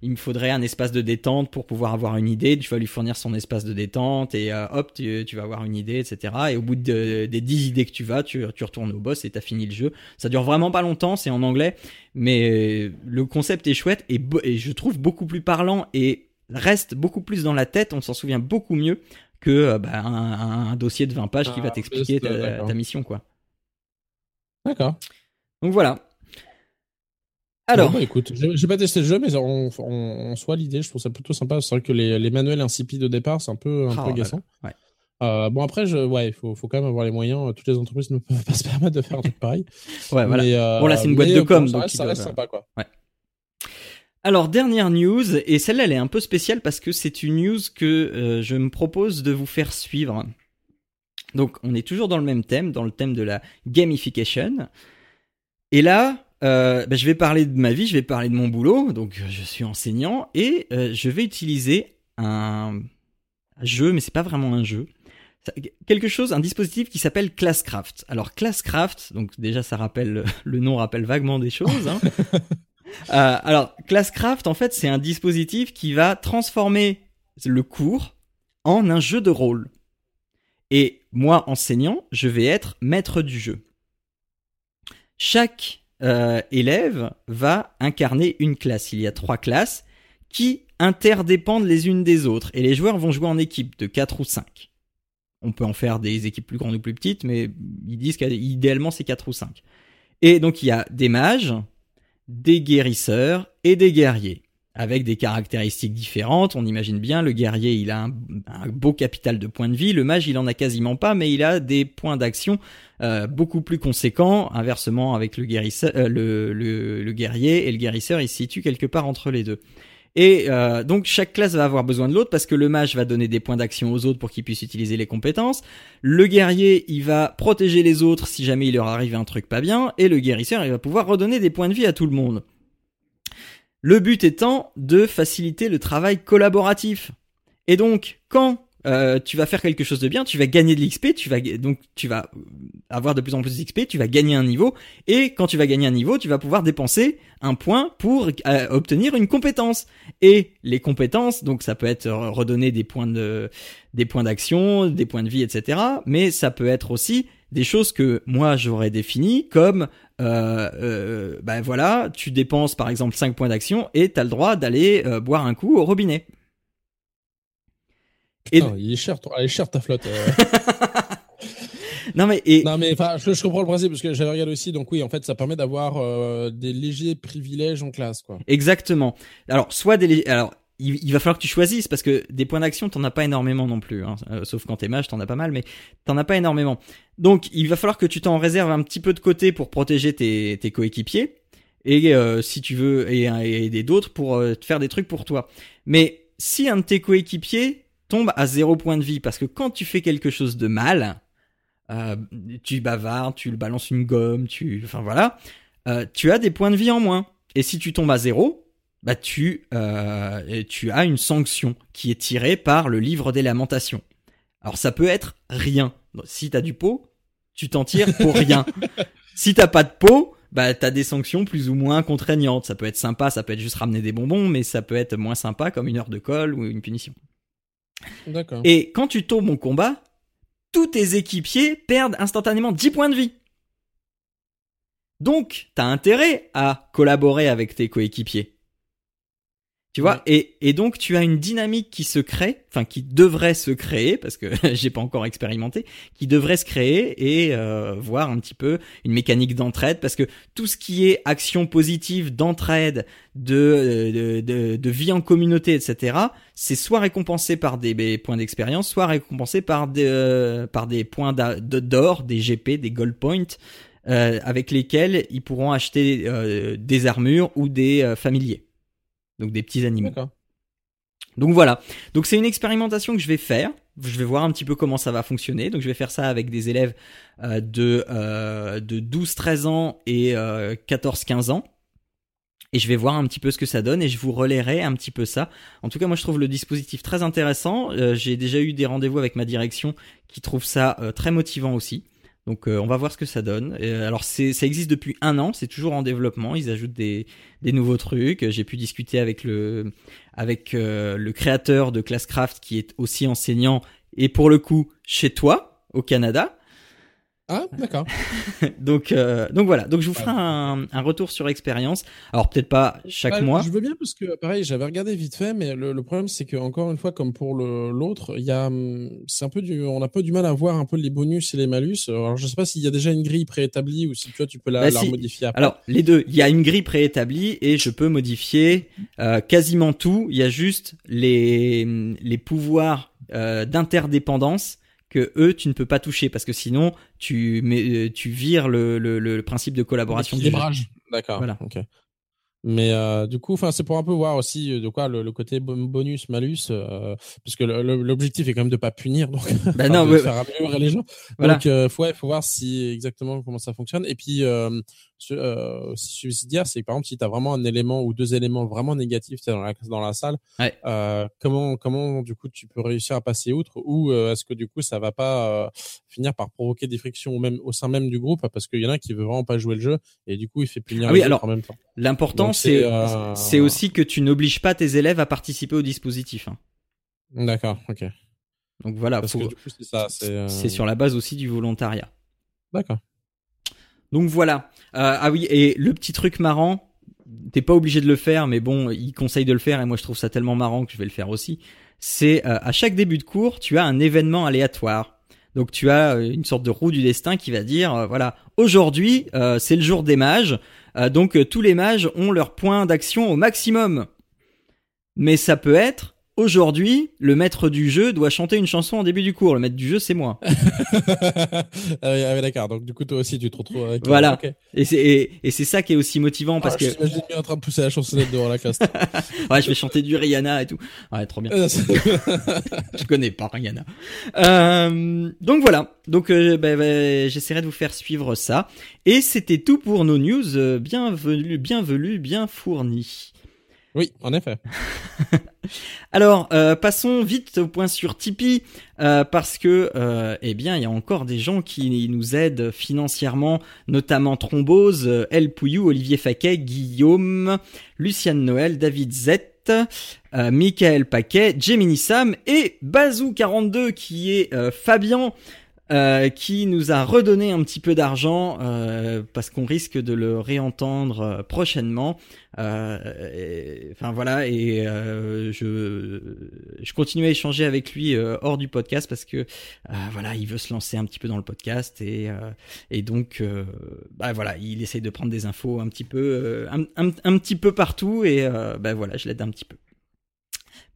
S2: il me faudrait un espace de détente pour pouvoir avoir une idée, tu vas lui fournir son espace de détente et hop tu, vas avoir une idée, etc. Et au bout de, des 10 idées que tu vas, tu, tu retournes au boss et t'as fini le jeu. Ça dure vraiment pas longtemps, c'est en anglais, mais le concept est chouette et, et je trouve beaucoup plus parlant et reste beaucoup plus dans la tête, on s'en souvient beaucoup mieux que bah, un, dossier de 20 pages qui va t'expliquer ta, ta, mission, quoi.
S3: D'accord.
S2: Donc voilà. Alors,
S3: bah, écoute, j'ai pas testé le jeu, mais en, on, soit l'idée, je trouve ça plutôt sympa. C'est vrai que les, les, manuels insipides au départ, c'est un peu, un peu ah, agaçant. Ouais. Euh, bon après, je, ouais, il faut, faut quand même avoir les moyens. Toutes les entreprises ne peuvent pas se permettre de faire un truc pareil.
S2: ouais, voilà. Euh, bon là, c'est une boîte de com, ça
S3: reste, ça reste sympa, quoi.
S2: Ouais. Alors dernière news, et celle-là elle est un peu spéciale parce que c'est une news que euh, je me propose de vous faire suivre. Donc on est toujours dans le même thème, dans le thème de la gamification. Et là, euh, bah, je vais parler de ma vie, je vais parler de mon boulot. Donc, je suis enseignant et euh, je vais utiliser un jeu, mais c'est pas vraiment un jeu. Quelque chose, un dispositif qui s'appelle Classcraft. Alors Classcraft, donc déjà ça rappelle, le nom rappelle vaguement des choses. Hein. euh, alors Classcraft, en fait, c'est un dispositif qui va transformer le cours en un jeu de rôle. Et moi, enseignant, je vais être maître du jeu. Chaque euh, élève va incarner une classe. Il y a trois classes qui interdépendent les unes des autres et les joueurs vont jouer en équipe de 4 ou 5. On peut en faire des équipes plus grandes ou plus petites, mais ils disent qu'idéalement c'est 4 ou 5. Et donc il y a des mages, des guérisseurs et des guerriers avec des caractéristiques différentes. On imagine bien, le guerrier, il a un, beau capital de points de vie, le mage, il en a quasiment pas, mais il a des points d'action euh, beaucoup plus conséquents. Inversement, avec le, euh, le, guerrier et le guérisseur, il se situe quelque part entre les deux. Et euh, donc chaque classe va avoir besoin de l'autre parce que le mage va donner des points d'action aux autres pour qu'ils puissent utiliser les compétences. Le guerrier, il va protéger les autres si jamais il leur arrive un truc pas bien. Et le guérisseur, il va pouvoir redonner des points de vie à tout le monde. Le but étant de faciliter le travail collaboratif. Et donc, quand euh, tu vas faire quelque chose de bien, tu vas gagner de l'XP, tu vas donc tu vas avoir de plus en plus d'XP, tu vas gagner un niveau, et quand tu vas gagner un niveau, tu vas pouvoir dépenser un point pour euh, obtenir une compétence. Et les compétences, donc ça peut être redonner des points de des points d'action, des points de vie, etc. Mais ça peut être aussi des choses que moi j'aurais définies comme euh, euh, ben voilà, tu dépenses par exemple 5 points d'action et tu as le droit d'aller boire un coup au robinet.
S3: Il est cher, elle est cher ta flotte. Euh.
S2: non mais et...
S3: non mais enfin je, je, comprends le principe parce que j'avais regardé aussi donc oui en fait ça permet d'avoir des légers privilèges en classe quoi.
S2: Exactement. Alors soit des alors il, va falloir que tu choisisses parce que des points d'action, t'en as pas énormément non plus. Hein. Euh, sauf quand t'es mage, t'en as pas mal, mais t'en as pas énormément. Donc, il va falloir que tu t'en réserves un petit peu de côté pour protéger tes, tes coéquipiers et euh, si tu veux et, aider d'autres pour euh, faire des trucs pour toi. Mais si un de tes coéquipiers tombe à zéro point de vie, parce que quand tu fais quelque chose de mal, tu bavardes, tu le balances une gomme, tu, enfin voilà, tu as des points de vie en moins. Et si tu tombes à zéro, bah tu, euh, tu as une sanction qui est tirée par le livre des lamentations. Alors ça peut être rien. Si t'as du pot, tu t'en tires pour rien. si t'as pas de pot, bah t'as des sanctions plus ou moins contraignantes. Ça peut être sympa, ça peut être juste ramener des bonbons, mais ça peut être moins sympa comme une heure de colle ou une punition. Et quand tu tombes au combat, tous tes équipiers perdent instantanément 10 points de vie. Donc, t'as intérêt à collaborer avec tes coéquipiers. Tu vois, et, et donc tu as une dynamique qui se crée, enfin qui devrait se créer, parce que j'ai pas encore expérimenté, qui devrait se créer et euh, voir un petit peu une mécanique d'entraide, parce que tout ce qui est action positive d'entraide, de, de, de, vie en communauté, etc., c'est soit récompensé par des, points d'expérience, soit récompensé par des, euh, par des points d'or, des GP, des gold points, euh, avec lesquels ils pourront acheter euh, des armures ou des familiers donc des petits animaux. Donc voilà. Donc c'est une expérimentation que je vais faire. Je vais voir un petit peu comment ça va fonctionner. Donc je vais faire ça avec des élèves euh, de, euh, de 12-13 ans et euh, 14-15 ans. Et je vais voir un petit peu ce que ça donne et je vous relayerai un petit peu ça. En tout cas, moi je trouve le dispositif très intéressant. Euh, j'ai déjà eu des rendez-vous avec ma direction qui trouve ça euh, très motivant aussi. Donc euh, on va voir ce que ça donne. alors c'est, ça existe depuis un an, c'est toujours en développement. Ils ajoutent des, nouveaux trucs. J'ai pu discuter avec euh, le créateur de Classcraft qui est aussi enseignant et pour le coup chez toi au Canada.
S3: Ah, d'accord.
S2: donc, euh, donc voilà. Donc je vous ferai un, un retour sur expérience. Alors peut-être pas chaque
S3: Bah,
S2: mois.
S3: Je veux bien parce que pareil, j'avais regardé vite fait, mais le, le problème c'est que encore une fois, comme pour l'autre, il y a, hum, c'est un peu du, on a pas du mal à voir un peu les bonus et les malus. Alors je sais pas s'il y a déjà une grille préétablie ou si toi tu peux la,
S2: Bah,
S3: la
S2: si.
S3: modifier après.
S2: Alors les deux, il y a une grille préétablie et je peux modifier euh, quasiment tout. Il y a juste les les pouvoirs euh, d'interdépendance que eux tu ne peux pas toucher parce que sinon tu mets, euh, tu vires le, le, le principe de collaboration.
S3: L'équilibrage. D'accord.
S2: Voilà.
S3: Ok. Mais euh, du coup, enfin, c'est pour un peu voir aussi euh, de quoi le, le côté bon- bonus malus, euh, parce que l'objectif est quand même de pas punir, donc
S2: Bah non,
S3: de
S2: ouais,
S3: faire améliorer les gens.
S2: Voilà.
S3: Donc, euh, faut, ouais, faut voir si exactement comment ça fonctionne. Et puis, euh, subsidiaire, c'est que par exemple, si tu as vraiment un élément ou deux éléments vraiment négatifs dans la dans la salle,
S2: Ouais.
S3: euh, comment comment du coup tu peux réussir à passer outre, ou euh, est-ce que du coup ça va pas euh, finir par provoquer des frictions ou même au sein même du groupe, parce qu'il y en a qui veut vraiment pas jouer le jeu et du coup il fait punir
S2: Ah oui,
S3: les autres
S2: alors,
S3: en même temps.
S2: L'important c'est
S3: euh,
S2: c'est aussi que tu n'obliges pas tes élèves à participer au dispositif. hein.
S3: D'accord, ok.
S2: Donc voilà,
S3: euh,
S2: c'est sur la base aussi du volontariat.
S3: D'accord.
S2: Donc voilà. Euh, ah oui, et le petit truc marrant, t'es pas obligé de le faire, mais bon, il conseille de le faire et moi je trouve ça tellement marrant que je vais le faire aussi. C'est euh, à chaque début de cours, tu as un événement aléatoire. Donc tu as euh, une sorte de roue du destin qui va dire, voilà, aujourd'hui c'est le jour des mages, donc tous les mages ont leur point d'action au maximum. Mais ça peut être, aujourd'hui, le maître du jeu doit chanter une chanson en début du cours. Le maître du jeu, c'est moi.
S3: ah oui, ah oui, d'accord. Donc du coup toi aussi tu te retrouves avec. euh,
S2: Voilà. Et c'est et, et c'est ça qui est aussi motivant parce
S3: Ah, je
S2: que
S3: t'imagine bien en train de pousser la chansonnette devant la classe.
S2: ouais, je vais chanter du Rihanna et tout. Ouais, trop bien.
S3: Euh,
S2: Je connais pas Rihanna. Euh, donc voilà. Donc euh, bah, bah, j'essaierai de vous faire suivre ça. Et c'était tout pour nos news euh, bienvenue, bienvenue, bien fournies.
S3: oui, en effet.
S2: Alors, euh, passons vite au point sur Tipeee, euh, parce que, euh, eh bien, il y a encore des gens qui nous aident financièrement, notamment Thrombose, El Pouillou, Olivier Faquet, Guillaume, Luciane Noël, David Z, Michael Paquet, Gemini Sam et Bazou42 qui est Fabien. Euh, qui nous a redonné un petit peu d'argent euh, parce qu'on risque de le réentendre euh, prochainement. Euh, Enfin voilà, et je je continue à échanger avec lui hors du podcast parce que voilà, il veut se lancer un petit peu dans le podcast et et donc bah voilà, il essaye de prendre des infos un petit peu un, un, petit peu partout et bah voilà, je l'aide un petit peu.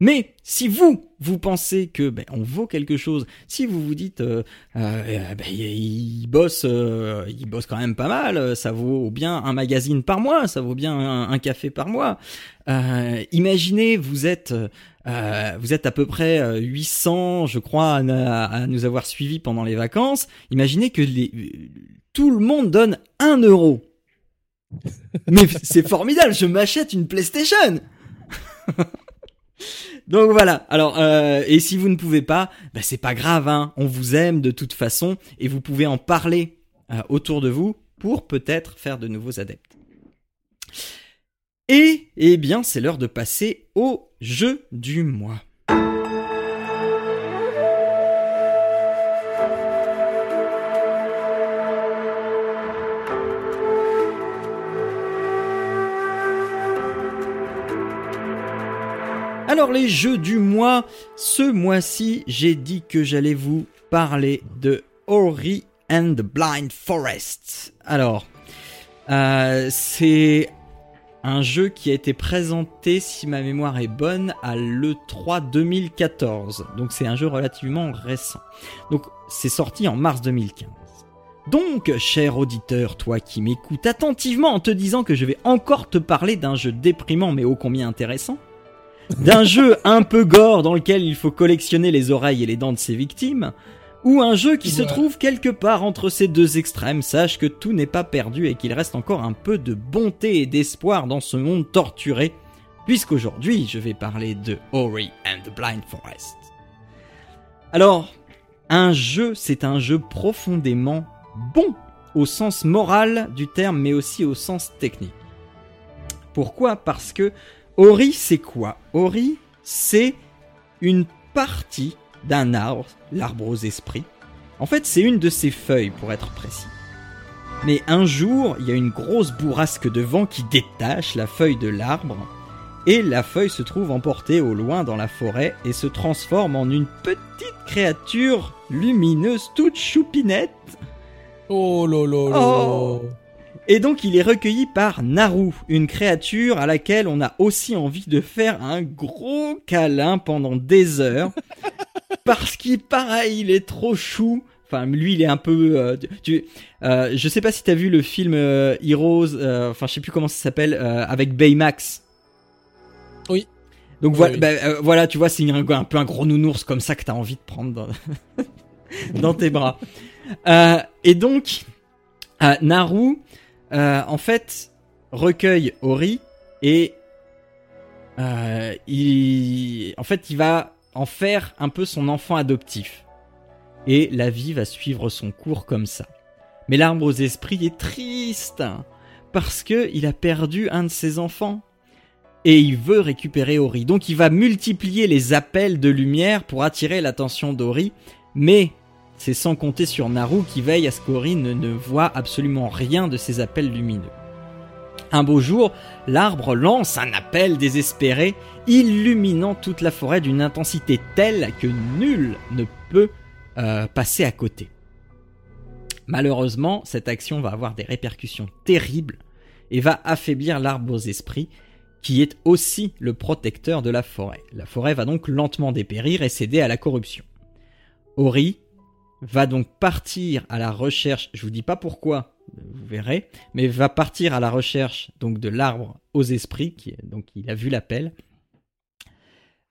S2: Mais si vous, vous pensez que ben, on vaut quelque chose, si vous vous dites, euh, euh, ben, il, bosse, euh, il bosse quand même pas mal, euh, ça vaut bien un magazine par mois, ça vaut bien un, café par mois. Euh, imaginez, vous êtes, vous êtes à peu près euh, 800, je crois, à, à nous avoir suivis pendant les vacances. Imaginez que les, tout le monde donne un euro. Mais c'est formidable, je m'achète une PlayStation. Donc voilà. Alors euh, et si vous ne pouvez pas, bah, c'est pas grave. Hein. On vous aime de toute façon et vous pouvez en parler euh, autour de vous pour peut-être faire de nouveaux adeptes. Et eh bien, c'est l'heure de passer au jeu du mois. Alors les jeux du mois, ce mois-ci, j'ai dit que j'allais vous parler de Ori and the Blind Forest. Alors, euh, c'est un jeu qui a été présenté, si ma mémoire est bonne, à l'E3 2014. Donc c'est un jeu relativement récent. Donc c'est sorti en mars 2015. Donc, cher auditeur, toi qui m'écoutes attentivement en te disant que je vais encore te parler d'un jeu déprimant mais ô combien intéressant, d'un jeu un peu gore dans lequel il faut collectionner les oreilles et les dents de ses victimes, ou un jeu qui se trouve quelque part entre ces deux extrêmes, sache que tout n'est pas perdu et qu'il reste encore un peu de bonté et d'espoir dans ce monde torturé, puisqu'aujourd'hui je vais parler de Ori and the Blind Forest. Alors, un jeu, c'est un jeu profondément bon au sens moral du terme, mais aussi au sens technique. Pourquoi? Parce que Ori, c'est quoi? Ori, c'est une partie d'un arbre, l'arbre aux esprits, En fait, c'est une de ses feuilles, pour être précis. Mais un jour, il y a une grosse bourrasque de vent qui détache la feuille de l'arbre, et la feuille se trouve emportée au loin dans la forêt et se transforme en une petite créature lumineuse toute choupinette.
S3: Oh lolo.
S2: Oh. Et donc il est recueilli par Naru, une créature à laquelle on a aussi envie de faire un gros câlin pendant des heures. parce qu'il pareil, il est trop chou. Enfin, lui, il est un peu. euh, tu, euh, je sais pas si t'as vu le film euh, Heroes. euh, Enfin, je sais plus comment ça s'appelle avec Baymax.
S3: Oui.
S2: Donc
S3: Oui,
S2: voilà,
S3: oui.
S2: bah, voilà, tu vois, c'est un, un peu un gros nounours comme ça que t'as envie de prendre dans, dans tes bras. Et donc, Naru, euh, en fait, recueille Ori et euh, il, en fait, il va en faire un peu son enfant adoptif. Et la vie va suivre son cours comme ça. Mais l'arbre aux esprits est triste parce que il a perdu un de ses enfants et il veut récupérer Ori. Donc il va multiplier les appels de lumière pour attirer l'attention d'Ori, mais c'est sans compter sur Naru qui veille à ce qu'Ori ne, voit absolument rien de ces appels lumineux. Un beau jour, l'arbre lance un appel désespéré, illuminant toute la forêt d'une intensité telle que nul ne peut euh, passer à côté. Malheureusement, cette action va avoir des répercussions terribles et va affaiblir l'arbre aux esprits, qui est aussi le protecteur de la forêt. La forêt va donc lentement dépérir et céder à la corruption. Ori va donc partir à la recherche, je vous dis pas pourquoi, vous verrez, mais va partir à la recherche donc de l'arbre aux esprits, qui donc il a vu l'appel,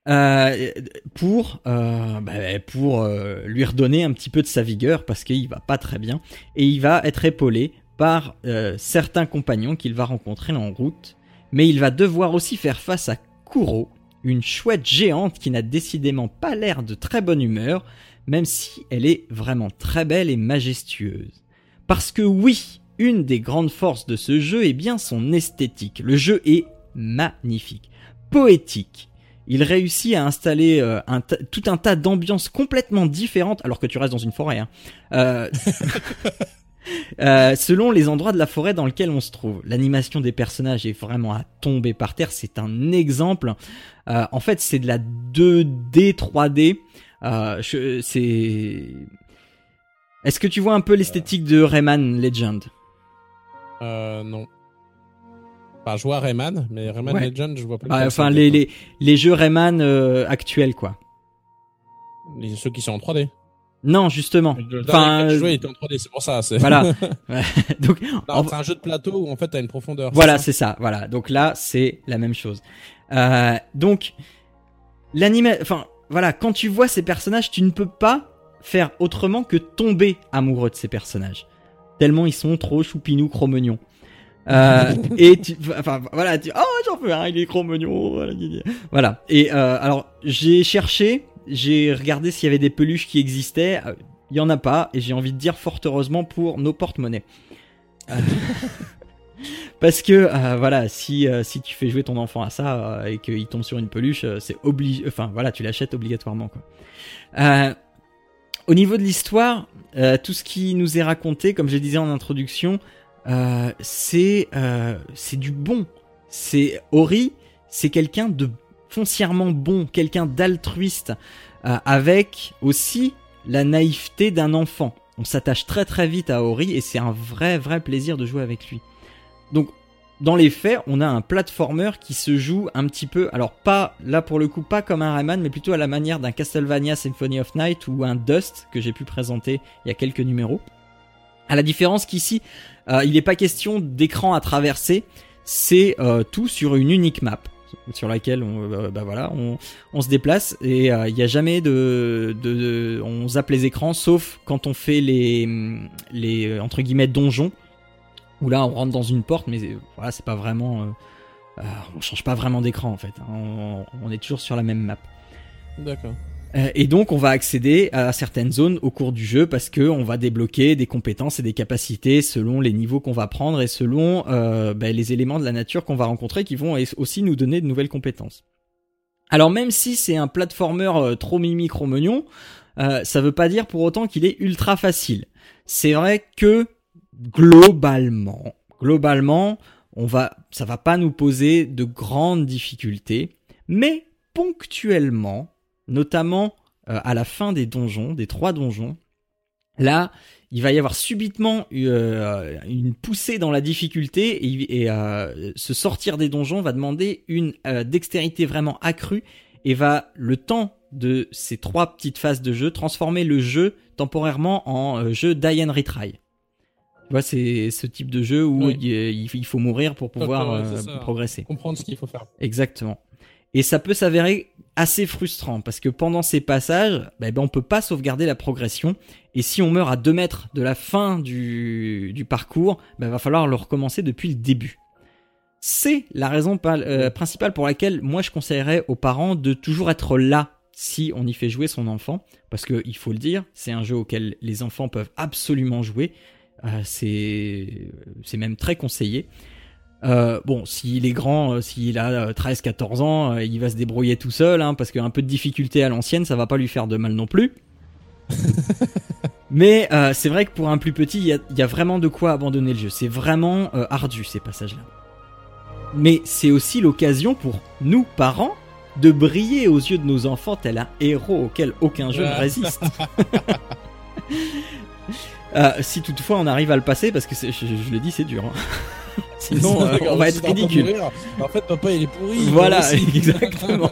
S2: euh, pour euh, bah, pour euh, lui redonner un petit peu de sa vigueur parce qu'il va pas très bien et il va être épaulé par euh, certains compagnons qu'il va rencontrer en route, mais il va devoir aussi faire face à Kuro, une chouette géante qui n'a décidément pas l'air de très bonne humeur, même si elle est vraiment très belle et majestueuse. Parce que oui, une des grandes forces de ce jeu est bien son esthétique. Le jeu est magnifique, poétique. Il réussit à installer euh, tout un tas d'ambiances complètement différentes, alors que tu restes dans une forêt. Hein. Euh, euh, selon les endroits de la forêt dans lesquels on se trouve. L'animation des personnages est vraiment à tomber par terre. C'est un exemple. En fait, c'est de la 2D, 3D. Euh, je- c'est. Est-ce que tu vois un peu l'esthétique de Rayman Legend?
S3: Euh, non. Enfin, je vois Rayman, mais Rayman
S2: Ouais.
S3: Legend, je vois pas.
S2: Ah, Enfin, les, les, les jeux Rayman euh, actuels, quoi.
S3: Les- ceux qui sont en 3D.
S2: Non, justement.
S3: Le
S2: Enfin,
S3: je jouais était en 3D, c'est pour ça. c'est-
S2: voilà. Donc,
S3: Non,
S2: en-
S3: c'est un jeu de plateau où en fait t'as une profondeur.
S2: Voilà,
S3: c'est
S2: c'est ça. Voilà. Donc là, c'est la même chose. Euh, donc, l'anime, enfin, voilà, quand tu vois ces personnages, tu ne peux pas faire autrement que tomber amoureux de ces personnages. Tellement ils sont trop choupinous, cromignons. Euh, et tu, enfin, voilà, tu, oh, j'en veux un, il est gna. Voilà. Et euh, alors, j'ai cherché, j'ai regardé s'il y avait des peluches qui existaient. Euh, Il y en a pas, et j'ai envie de dire fort heureusement pour nos porte-monnaies. Parce que euh, voilà, si euh, si tu fais jouer ton enfant à ça euh, et qu'il tombe sur une peluche, c'est obligé. Enfin voilà, tu l'achètes obligatoirement quoi. Au niveau de l'histoire, tout ce qui nous est raconté, comme je disais en introduction, c'est du bon. C'est Ori, c'est quelqu'un de foncièrement bon, quelqu'un d'altruiste, avec aussi la naïveté d'un enfant. On s'attache très très vite à Ori et c'est un vrai vrai plaisir de jouer avec lui. Donc, dans les faits, on a un platformer qui se joue un petit peu, alors pas, là pour le coup, pas comme un Rayman, mais plutôt à la manière d'un Castlevania Symphony of Night ou un Dust que j'ai pu présenter il y a quelques numéros. À la différence qu'ici, euh, il n'est pas question d'écran à traverser, c'est euh, tout sur une unique map sur laquelle on, euh, bah voilà, on, se déplace et il n'y a jamais de, on zappe les écrans sauf quand on fait les les entre guillemets donjons où là on rentre dans une porte mais euh, voilà c'est pas vraiment euh, euh, on change pas vraiment d'écran en fait hein. on, on est toujours sur la même map
S3: D'accord.
S2: Euh, et donc on va accéder à certaines zones au cours du jeu parce que on va débloquer des compétences et des capacités selon les niveaux qu'on va prendre et selon euh, ben, les éléments de la nature qu'on va rencontrer qui vont aussi nous donner de nouvelles compétences. Alors même si c'est un platformer trop mimi cro-mignon, euh, ça veut pas dire pour autant qu'il est ultra facile. C'est vrai que globalement, globalement, on va, ça va pas nous poser de grandes difficultés, mais ponctuellement, notamment euh, à la fin des donjons, des trois donjons, là, il va y avoir subitement euh, une poussée dans la difficulté et, euh, se sortir des donjons va demander une dextérité vraiment accrue et va le temps de ces trois petites phases de jeu transformer le jeu temporairement en jeu die retry. Vois, c'est ce type de jeu où il, faut mourir pour pouvoir progresser.
S3: Comprendre ce qu'il faut faire.
S2: Exactement. Et ça peut s'avérer assez frustrant parce que pendant ces passages, bah, ben, on peut pas sauvegarder la progression. Et si on meurt à 2 mètres de la fin du, du parcours, il bah, va falloir le recommencer depuis le début. C'est la raison euh, principale pour laquelle moi je conseillerais aux parents de toujours être là si on y fait jouer son enfant. Parce qu'il faut le dire, c'est un jeu auquel les enfants peuvent absolument jouer. Euh, c'est même très conseillé. Euh, bon, s'il est grand, euh, s'il a 13-14 euh, ans, il va se débrouiller tout seul, hein, parce qu'un peu de difficulté à l'ancienne, ça va pas lui faire de mal non plus. Mais c'est vrai que pour un plus petit, il y, a, vraiment de quoi abandonner le jeu. C'est vraiment ardu ces passages-là. Mais c'est aussi l'occasion pour nous, parents, de briller aux yeux de nos enfants tel un héros auquel aucun jeu ne résiste. si toutefois on arrive à le passer, parce que je, je, le dis, c'est dur. Hein. Sinon, euh, on va être ridicule.
S3: En fait, papa, il est pourri.
S2: Voilà, exactement.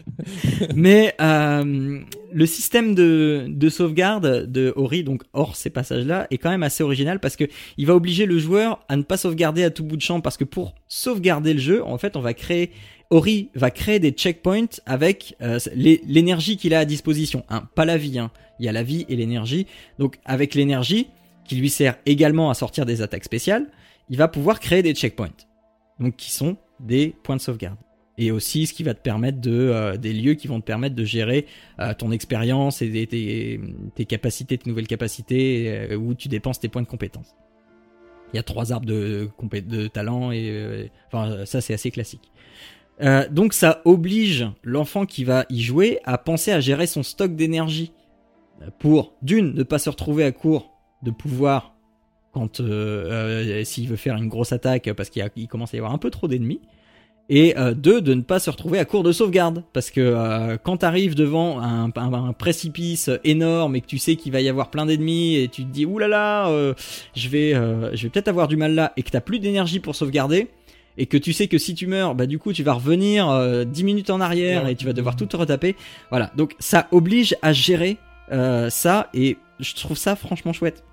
S2: Mais euh, le système de, de, sauvegarde de Ori, donc hors ces passages-là, est quand même assez original parce que il va obliger le joueur à ne pas sauvegarder à tout bout de champ parce que pour sauvegarder le jeu, en fait, on va créer Ori va créer des checkpoints avec euh, l'énergie qu'il a à disposition. Hein, pas la vie, hein. il y a la vie et l'énergie. Donc avec l'énergie, qui lui sert également à sortir des attaques spéciales, il va pouvoir créer des checkpoints. Donc qui sont des points de sauvegarde. Et aussi ce qui va te permettre de euh, des lieux qui vont te permettre de gérer euh, ton expérience et tes, capacités, tes nouvelles capacités où tu dépenses tes points de compétences. Il y a trois arbres de, de talent et enfin ça c'est assez classique. Donc ça oblige l'enfant qui va y jouer à penser à gérer son stock d'énergie pour d'une ne pas se retrouver à court de pouvoir quand euh, euh, s'il veut faire une grosse attaque parce qu'il commence à y avoir un peu trop d'ennemis. Et euh, deux, de ne pas se retrouver à court de sauvegarde. Parce que quand tu arrives devant un, précipice énorme et que tu sais qu'il va y avoir plein d'ennemis et tu te dis oulala, je vais, je vais peut-être avoir du mal là et que t'as plus d'énergie pour sauvegarder et que tu sais que si tu meurs, bah du coup tu vas revenir 10 minutes en arrière et tu vas devoir tout te retaper. Voilà, donc ça oblige à gérer ça et je trouve ça franchement chouette.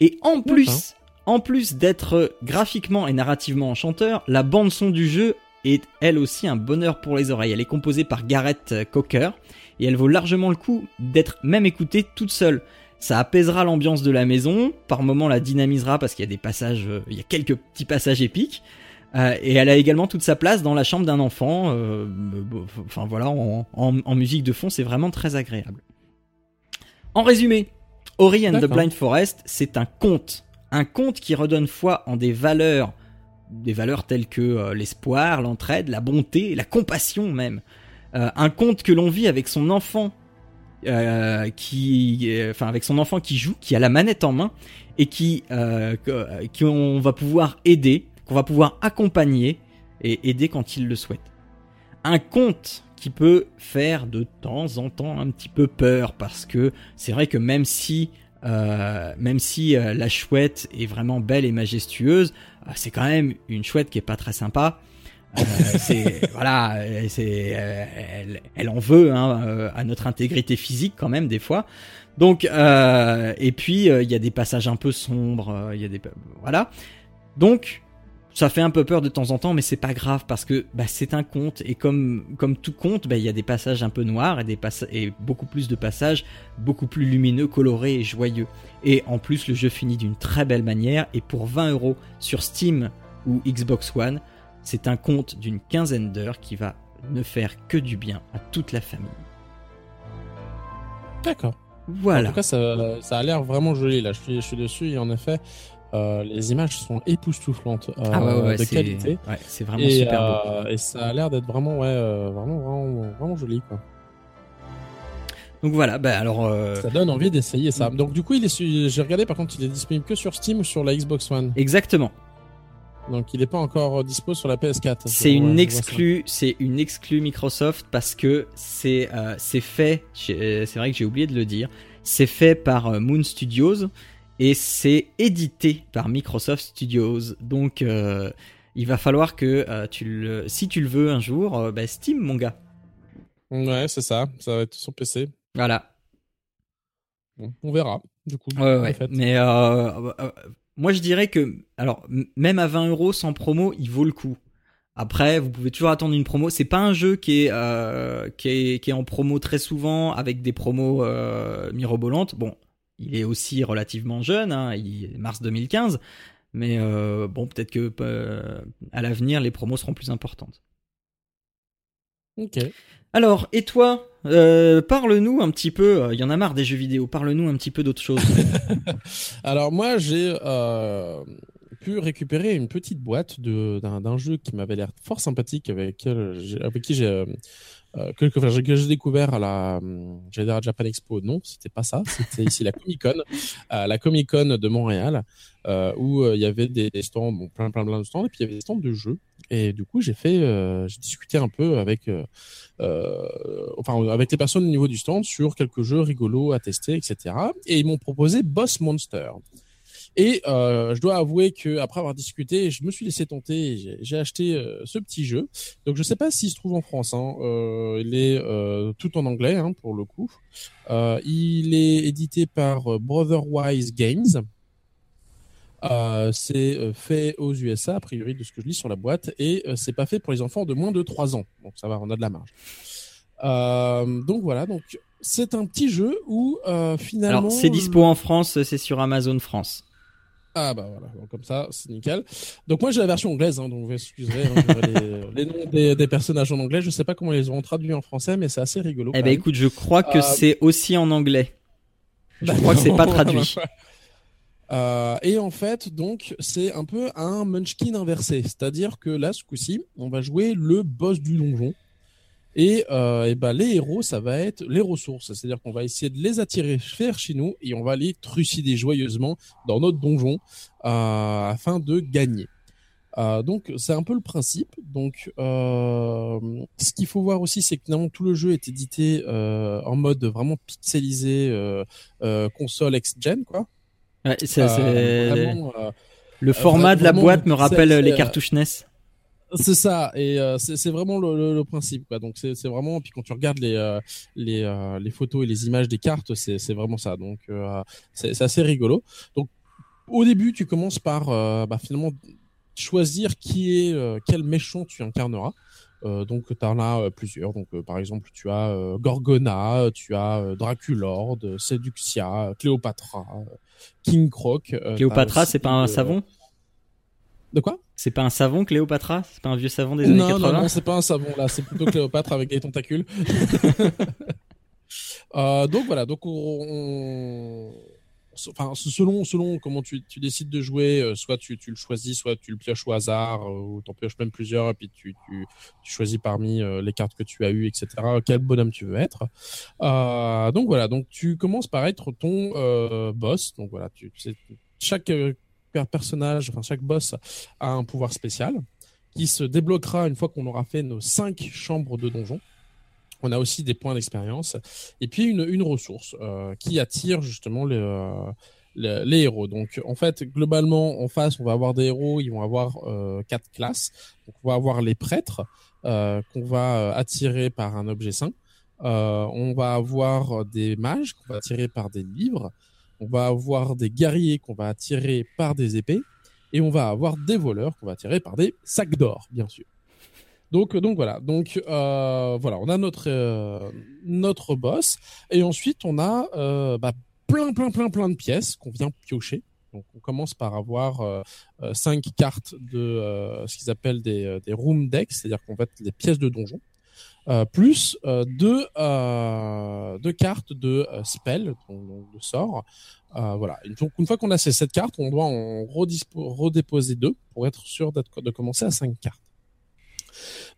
S2: Et en plus, en plus d'être graphiquement et narrativement enchanteur, la bande son du jeu est elle aussi un bonheur pour les oreilles. Elle est composée par Gareth Cocker et elle vaut largement le coup d'être même écoutée toute seule. Ça apaisera l'ambiance de la maison, par moments la dynamisera parce qu'il y a des passages, euh, il y a quelques petits passages épiques. Euh, et elle a également toute sa place dans la chambre d'un enfant. Euh, enfin voilà, en musique de fond, c'est vraiment très agréable. En résumé, Ori and the Blind Forest, c'est un conte. Un conte qui redonne foi en des valeurs, des valeurs telles que euh, l'espoir, l'entraide, la bonté, la compassion même. Euh, un conte que l'on vit avec son enfant, euh, qui, enfin avec son enfant qui joue, qui a la manette en main et qui, qu'on va pouvoir aider, qu'on va pouvoir accompagner et aider quand il le souhaite. Un conte qui peut faire de temps en temps un petit peu peur parce que c'est vrai que même si euh, même si euh, la chouette est vraiment belle et majestueuse, euh, c'est quand même une chouette qui est pas très sympa. c'est voilà, c'est elle, elle, en veut hein, à notre intégrité physique quand même des fois. Donc et puis il y a des passages un peu sombres, il y a des voilà. Donc ça fait un peu peur de temps en temps, mais c'est pas grave parce que bah, c'est un conte et comme comme tout conte, bah, il y a des passages un peu noirs et des et beaucoup plus de passages beaucoup plus lumineux, colorés et joyeux. Et en plus, le jeu finit d'une très belle manière et pour 20 euros sur Steam ou Xbox One, c'est un conte d'une quinzaine d'heures qui va ne faire que du bien à toute la famille.
S3: D'accord.
S2: Voilà.
S3: En tout cas, ça, ça a l'air vraiment joli. Là, je suis, je suis dessus et en effet, euh, les images sont époustouflantes euh,
S2: ah
S3: de qualité.
S2: c'est vraiment super beau.
S3: Euh, et ça a l'air d'être vraiment, ouais, vraiment, vraiment, vraiment joli. Quoi.
S2: Donc voilà, bah alors.
S3: Ça donne envie d'essayer ça. Donc du coup, il est, j'ai regardé par contre, il est disponible que sur Steam ou sur la Xbox One?
S2: Exactement.
S3: Donc il n'est pas encore dispo sur la PS4.
S2: C'est une exclue, c'est une exclue Microsoft parce que c'est c'est fait. C'est vrai que j'ai oublié de le dire. C'est fait par Moon Studios et c'est édité par Microsoft Studios. Donc euh, il va falloir que tu le, si tu le veux un jour, bah, Steam mon gars.
S3: Ouais, c'est ça. Ça va être sur PC.
S2: Voilà.
S3: on verra. Du coup.
S2: Ouais, ouais. Mais moi, je dirais que, alors, même à 20 euros sans promo, il vaut le coup. Après, vous pouvez toujours attendre une promo. C'est pas un jeu qui est, euh, qui est, qui est en promo très souvent avec des promos euh, mirobolantes. Bon, il est aussi relativement jeune, hein, il est mars 2015. Mais euh, bon, peut-être que euh, à l'avenir, les promos seront plus importantes.
S3: Ok.
S2: Alors, et toi euh, Parle-nous un petit peu, il euh, y en a marre des jeux vidéo, parle-nous un petit peu d'autre chose.
S3: Alors moi, j'ai euh, pu récupérer une petite boîte d'un jeu qui m'avait l'air fort sympathique, avec, avec qui j'ai... Euh, que, que, j'ai découvert à la, dire à Japan Expo. Non, c'était pas ça. C'était ici la Comic Con, euh, la Comic Con de Montréal, euh, où il y avait des, stands, bon, plein, plein, plein de stands, et puis il y avait des stands de jeux. Et du coup, j'ai fait, j'ai discuté un peu avec, enfin, avec les personnes au niveau du stand sur quelques jeux rigolos à tester, etc. Et ils m'ont proposé Boss Monster. Et euh, je dois avouer que après avoir discuté, je me suis laissé tenter. J'ai acheté euh, ce petit jeu. Donc je ne sais pas s'il se trouve en France. Hein. Euh, il est euh, tout en anglais hein, pour le coup. Euh, il est édité par Brotherwise Games. c'est fait aux USA a priori de ce que je lis sur la boîte et c'est pas fait pour les enfants de moins de 3 ans. Donc ça va, on a de la marge. donc voilà, donc c'est un petit jeu où finalement. Alors
S2: c'est dispo en France, c'est sur Amazon France.
S3: Ah bah voilà, comme ça, c'est nickel. Donc moi j'ai la version anglaise, hein, donc vous excuserez hein, les, noms des, personnages en anglais. Je sais pas comment ils ont traduit en français, mais c'est assez rigolo.
S2: Eh ben écoute, je crois que euh, c'est aussi en anglais. Je crois que c'est pas traduit.
S3: Euh, et en fait, donc, c'est un peu un Munchkin inversé. C'est-à-dire que là, ce coup-ci, on va jouer le boss du donjon. Et, euh, et ben, les héros, ça va être les ressources. C'est-à-dire qu'on va essayer de les attirer vers chez nous et on va les trucider joyeusement dans notre donjon euh, afin de gagner. Euh, donc c'est un peu le principe. Donc euh, ce qu'il faut voir aussi, c'est que finalement tout le jeu est édité euh, en mode vraiment pixelisé euh, console ex-gen quoi.
S2: Ouais, c'est, le format de la boîte me rappelle les cartouches NES.
S3: C'est ça, et euh, c'est vraiment le, le, principe, quoi. Donc c'est vraiment, puis quand tu regardes les euh, les, euh, les photos et les images des cartes, c'est vraiment ça. Donc c'est assez rigolo. Donc au début, tu commences par bah, finalement choisir qui est quel méchant tu incarneras. Euh, donc tu en as plusieurs. Donc par exemple, tu as Gorgona, tu as Draculord, Seduxia, Cléopatra, King Croc.
S2: Cléopatra, c'est pas un savon?
S3: De quoi?
S2: C'est pas un savon, Cléopatra? C'est pas un vieux savon des années 80
S3: Non, non, c'est pas un savon là, c'est plutôt Cléopâtre avec des tentacules. euh, donc voilà, donc on, enfin selon selon comment tu, tu décides de jouer, euh, soit tu, tu, le choisis, soit tu le pioches au hasard, euh, ou t'en pioches même plusieurs, et puis tu, tu, tu choisis parmi euh, les cartes que tu as eues, etc. Quel bonhomme tu veux être. donc voilà, donc tu commences par être ton boss. Donc voilà, tu, sais, chaque personnage, enfin chaque boss a un pouvoir spécial qui se débloquera une fois qu'on aura fait nos cinq chambres de donjon. On a aussi des points d'expérience et puis une, une ressource euh, qui attire justement les, euh, les, héros. Donc en fait, globalement, en face, on va avoir des héros, ils vont avoir euh, quatre classes. Donc on va avoir les prêtres qu'on va attirer par un objet saint. on va avoir des mages qu'on va attirer par des livres on va avoir des guerriers qu'on va attirer par des épées, et on va avoir des voleurs qu'on va attirer par des sacs d'or, bien sûr. Donc, donc voilà. Donc euh, voilà, on a notre euh, notre boss, et ensuite on a euh, bah, plein plein plein plein de pièces qu'on vient piocher. Donc on commence par avoir cinq cartes de ce qu'ils appellent des, des room decks, c'est-à-dire qu'on va être des pièces de donjon. Euh, plus euh, deux, euh, deux cartes de spell, de sort. voilà. Donc une fois qu'on a ces sept cartes, on doit en redéposer deux pour être sûr de commencer à cinq cartes.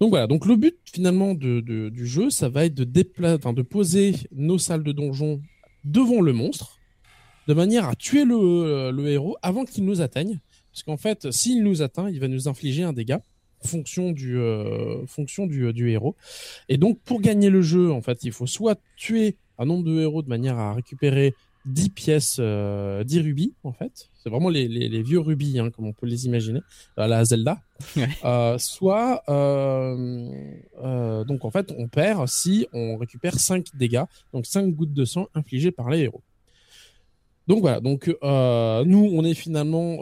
S3: Donc voilà, donc le but finalement de, du jeu, ça va être de, de poser nos salles de donjon devant le monstre, de manière à tuer le, le héros avant qu'il nous atteigne. Parce qu'en fait, s'il nous atteint, il va nous infliger un dégât fonction du euh, fonction du, du, héros. Et donc pour gagner le jeu, en fait, il faut soit tuer un nombre de héros de manière à récupérer 10 pièces, euh, 10 rubis en fait. C'est vraiment les, les, les, vieux rubis, hein, comme on peut les imaginer, à la Zelda. Euh, soit, euh, euh, donc en fait, on perd si on récupère 5 dégâts, donc 5 gouttes de sang infligées par les héros. Donc voilà, donc euh, nous, on est finalement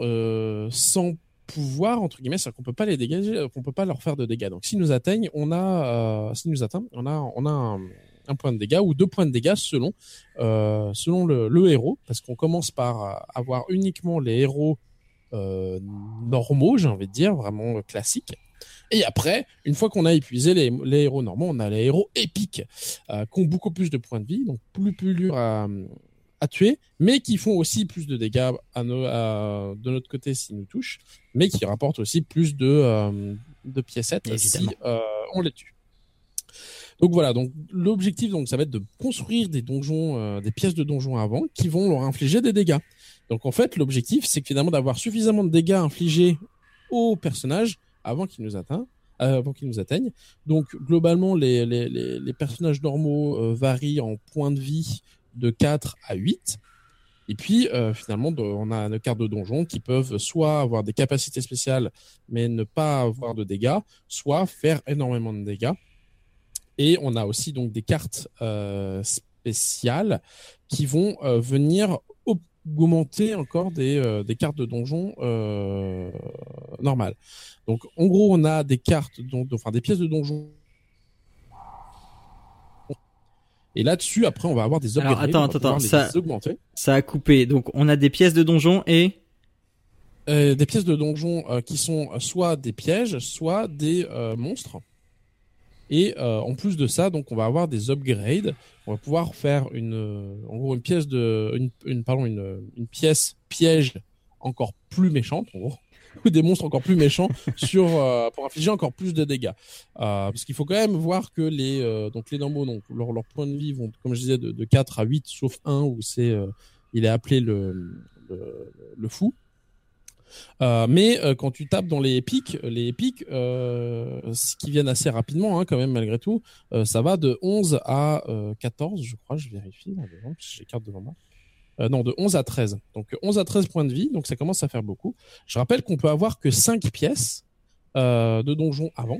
S3: sans pouvoir entre guillemets, c'est-à-dire qu'on peut pas les dégager, qu'on peut pas leur faire de dégâts. Donc s'ils nous atteignent, on a, s'ils nous atteignent, on a, on a un, point de dégâts ou deux points de dégâts selon euh, selon le, héros, parce qu'on commence par avoir uniquement les héros euh, normaux, j'ai envie de dire, vraiment classiques. Et après, une fois qu'on a épuisé les, les, héros normaux, on a les héros épiques euh, qui ont beaucoup plus de points de vie, donc plus plus dur à, à tuer, mais qui font aussi plus de dégâts à, nos, à de notre côté s'ils nous touchent, mais qui rapportent aussi plus de, euh, de piécettes Évidemment. si euh, on les tue. Donc voilà, donc l'objectif donc ça va être de construire des donjons, euh, des pièces de donjons avant qui vont leur infliger des dégâts. Donc en fait, l'objectif c'est finalement d'avoir suffisamment de dégâts infligés aux personnages avant qu'ils nous atteignent. Euh, avant qu'ils nous atteignent. Donc globalement, les, les, les, les personnages normaux euh, varient en points de vie de 4 à 8. Et puis euh, finalement, on a nos cartes de donjon qui peuvent soit avoir des capacités spéciales mais ne pas avoir de dégâts, soit faire énormément de dégâts. Et on a aussi donc des cartes euh, spéciales qui vont euh, venir augmenter encore des, euh, des cartes de donjon normales. Donc en gros, on a des cartes, donc, enfin des pièces de donjon. Et là-dessus, après, on va avoir des
S2: upgrades. Alors, attends, attends, ça, ça a coupé. Donc, on a des pièces de donjon et
S3: euh, des pièces de donjon euh, qui sont soit des pièges, soit des euh, monstres. Et euh, en plus de ça, donc on va avoir des upgrades. On va pouvoir faire une, euh, en gros, une pièce de, une, une pardon, une, une pièce piège encore plus méchante, en gros, ou des monstres encore plus méchants sur euh, pour infliger encore plus de dégâts. Euh, parce qu'il faut quand même voir que les euh, donc les normaux donc leur, leur point de vie vont comme je disais de, de 4 à 8 sauf un où c'est il est appelé le, le, le fou. Euh, mais euh, quand tu tapes dans les épiques, les euh, ce qui viennent assez rapidement, hein, quand même malgré tout, euh, ça va de 11 à 14, je crois, je vérifie, j'ai carte devant moi. Non, de 11 à 13. Donc 11 à 13 points de vie, donc ça commence à faire beaucoup. Je rappelle qu'on peut avoir que 5 pièces de donjon avant,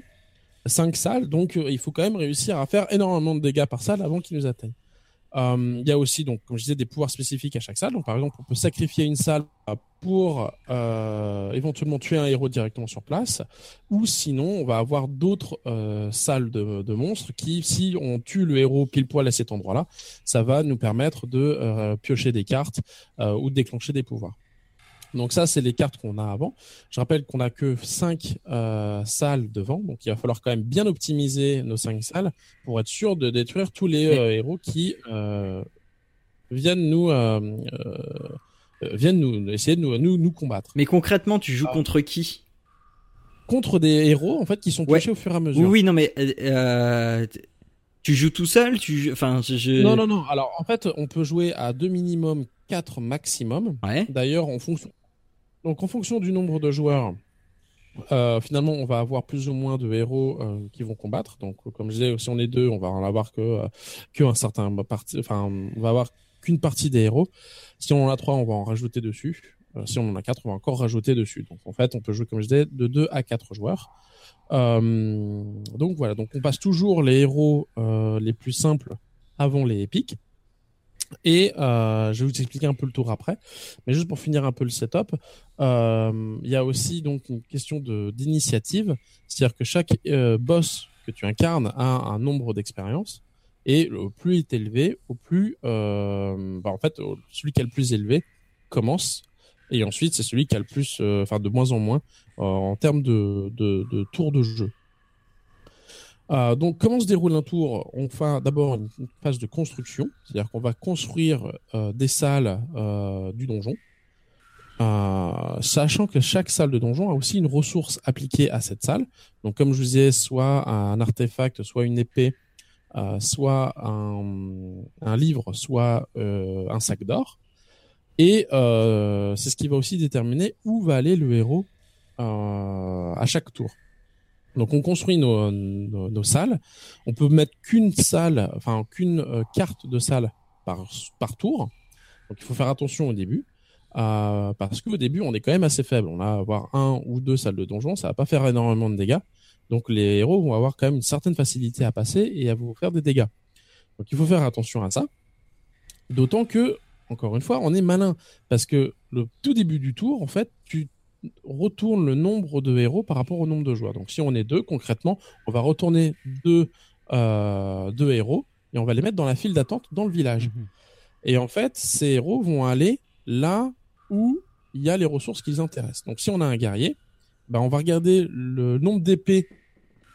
S3: 5 salles, donc il faut quand même réussir à faire énormément de dégâts par salle avant qu'ils nous atteignent. Euh, il y a aussi, donc, comme je disais, des pouvoirs spécifiques à chaque salle. Donc, par exemple, on peut sacrifier une salle pour euh, éventuellement tuer un héros directement sur place, ou sinon, on va avoir d'autres euh, salles de, de, monstres qui, si on tue le héros pile poil à cet endroit-là, ça va nous permettre de euh, piocher des cartes euh, ou de déclencher des pouvoirs. Donc ça, c'est les cartes qu'on a avant. Je rappelle qu'on a que 5 euh, salles devant, donc il va falloir quand même bien optimiser nos 5 salles pour être sûr de détruire tous les euh, héros qui euh, viennent nous viennent nous essayer de nous, nous, nous combattre.
S2: Mais concrètement, tu joues ah. contre qui?
S3: Contre des héros en fait qui sont touchés ouais. au fur et à mesure.
S2: Oui, non, mais tu joues tout seul Tu enfin je...
S3: Non, non, non. Alors en fait, on peut jouer à deux minimum 4 maximum.
S2: Ouais.
S3: D'ailleurs, en fonction donc en fonction du nombre de joueurs, euh, finalement, on va avoir plus ou moins de héros euh, qui vont combattre. Donc, comme je disais, si on est deux, on va en avoir que euh, qu'un certain parti, enfin, on va avoir qu'une partie des héros. Si on en a trois, on va en rajouter dessus. Euh, si on en a quatre, on va encore rajouter dessus. Donc, en fait, on peut jouer, comme je disais, de deux à quatre joueurs. Euh, donc voilà. Donc, on passe toujours les héros les plus simples avant les épiques. Et euh, je vais vous expliquer un peu le tour après, mais juste pour finir un peu le setup, euh, il y a aussi donc une question d'initiative, c'est-à-dire que chaque euh, boss que tu incarnes a un nombre d'expériences. Et au plus il est élevé, au plus, euh, bah en fait, celui qui a le plus élevé commence. Et ensuite c'est celui qui a le plus, enfin de moins en moins en termes de, de, de tour de jeu. Euh, donc, comment se déroule un tour? On fait d'abord une phase de construction, c'est-à-dire qu'on va construire euh, des salles euh, du donjon. Euh, sachant que chaque salle de donjon a aussi une ressource appliquée à cette salle. Donc, comme je vous disais, soit un artefact, soit une épée, euh, soit un, un, livre, soit un sac d'or. Et c'est ce qui va aussi déterminer où va aller le héros à chaque tour. Donc on construit nos, salles. On peut mettre qu'une salle, enfin qu'une euh, carte de salle par, par tour. Donc il faut faire attention au début. Euh, parce qu'au début, on est quand même assez faible. On va avoir un ou deux salles de donjon, ça va pas faire énormément de dégâts. Donc les héros vont avoir quand même une certaine facilité à passer et à vous faire des dégâts. Donc il faut faire attention à ça. D'autant que, encore une fois, on est malin. Parce que le tout début du tour, en fait, tu retournes le nombre de héros par rapport au nombre de joueurs. Donc si on est deux, concrètement, on va retourner deux, euh, deux héros et on va les mettre dans la file d'attente dans le village. Mmh. Et en fait, ces héros vont aller là où il y a les ressources qui les intéressent. Donc si on a un guerrier, bah, on va regarder le nombre d'épées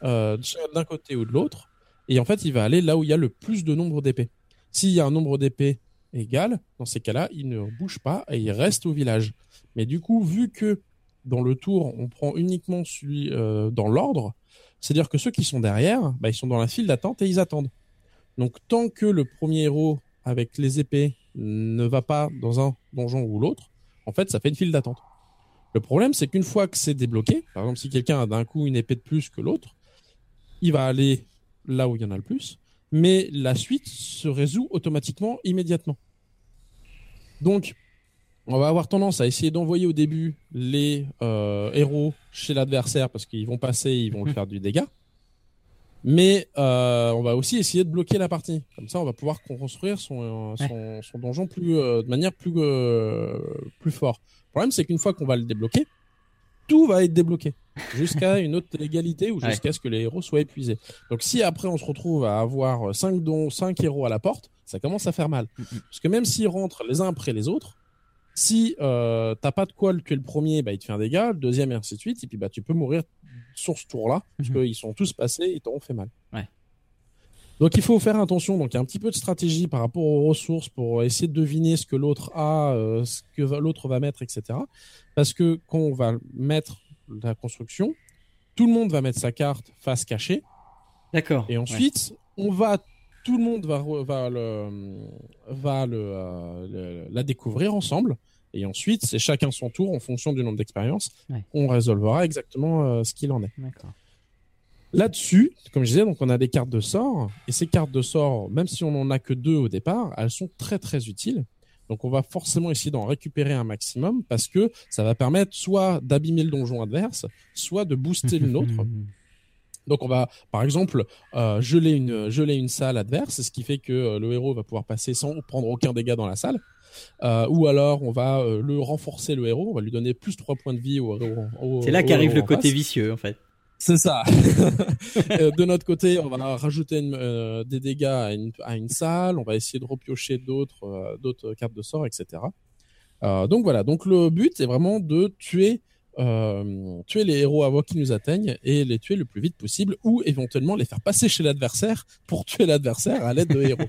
S3: euh, d'un côté ou de l'autre, et en fait il va aller là où il y a le plus de nombre d'épées. S'il y a un nombre d'épées égal, dans ces cas-là, il ne bouge pas et il reste au village. Mais du coup, vu que dans le tour, on prend uniquement celui euh, dans l'ordre, c'est-à-dire que ceux qui sont derrière, bah, ils sont dans la file d'attente et ils attendent. Donc tant que le premier héros avec les épées ne va pas dans un donjon ou l'autre, en fait, ça fait une file d'attente. Le problème, c'est qu'une fois que c'est débloqué, par exemple, si quelqu'un a d'un coup une épée de plus que l'autre, il va aller là où il y en a le plus, mais la suite se résout automatiquement, immédiatement. Donc, on va avoir tendance à essayer d'envoyer au début les euh, héros chez l'adversaire parce qu'ils vont passer, ils vont lui faire du dégât. Mais euh, on va aussi essayer de bloquer la partie. Comme ça, on va pouvoir construire son, son, son donjon plus, euh, de manière plus, euh, plus fort. Le problème, c'est qu'une fois qu'on va le débloquer, tout va être débloqué jusqu'à une autre égalité ou jusqu'à ce que les héros soient épuisés. Donc si après on se retrouve à avoir 5 dons, 5 héros à la porte, ça commence à faire mal. Parce que même s'ils rentrent les uns après les autres, si euh, t'as pas de quoi le tuer le premier, bah, il te fait un dégât, le deuxième et ainsi de suite, et puis bah, tu peux mourir sur ce tour-là, parce mhm. qu'ils sont tous passés et t'auront fait mal.
S2: Ouais.
S3: Donc il faut faire attention, donc il y a un petit peu de stratégie par rapport aux ressources pour essayer de deviner ce que l'autre a, euh, ce que l'autre va mettre, etc. Parce que quand on va mettre la construction, tout le monde va mettre sa carte face cachée.
S2: D'accord.
S3: Et ensuite, ouais. on va tout le monde va, va, le, va le, euh, le, la découvrir ensemble. Et ensuite, c'est chacun son tour en fonction du nombre d'expériences.
S2: Ouais.
S3: On résolvera exactement euh, ce qu'il en est. Là-dessus, comme je disais, donc on a des cartes de sort. Et ces cartes de sort, même si on n'en a que deux au départ, elles sont très très utiles. Donc on va forcément essayer d'en récupérer un maximum parce que ça va permettre soit d'abîmer le donjon adverse, soit de booster le nôtre. Donc on va, par exemple, euh, geler une geler une salle adverse, ce qui fait que euh, le héros va pouvoir passer sans prendre aucun dégât dans la salle. Euh, ou alors on va le renforcer le héros, on va lui donner plus 3 points de vie au,
S2: C'est là qu'arrive le côté vicieux en fait.
S3: C'est ça. De notre côté, on va rajouter une, des dégâts à une, à une, salle, on va essayer de repiocher d'autres d'autres cartes de sort, etc. donc voilà. Donc le but est vraiment de tuer euh, tuer les héros avant qu'ils nous atteignent et les tuer le plus vite possible ou éventuellement les faire passer chez l'adversaire pour tuer l'adversaire à l'aide de héros.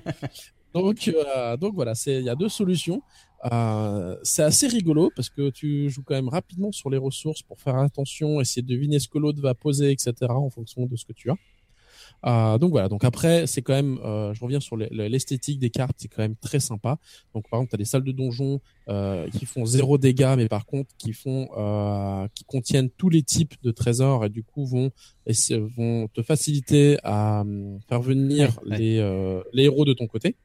S3: donc, euh, donc voilà, il y a deux solutions. Euh, c'est assez rigolo parce que tu joues quand même rapidement sur les ressources pour faire attention, essayer de deviner ce que l'autre va poser, etc. en fonction de ce que tu as. Euh, donc voilà, donc après c'est quand même, euh, je reviens sur l'esthétique des cartes, c'est quand même très sympa. Donc par exemple, tu as des salles de donjon euh, qui font zéro dégâts, mais par contre qui font, euh, qui contiennent tous les types de trésors et du coup vont vont te faciliter à faire venir ouais, ouais. les les héros de ton côté.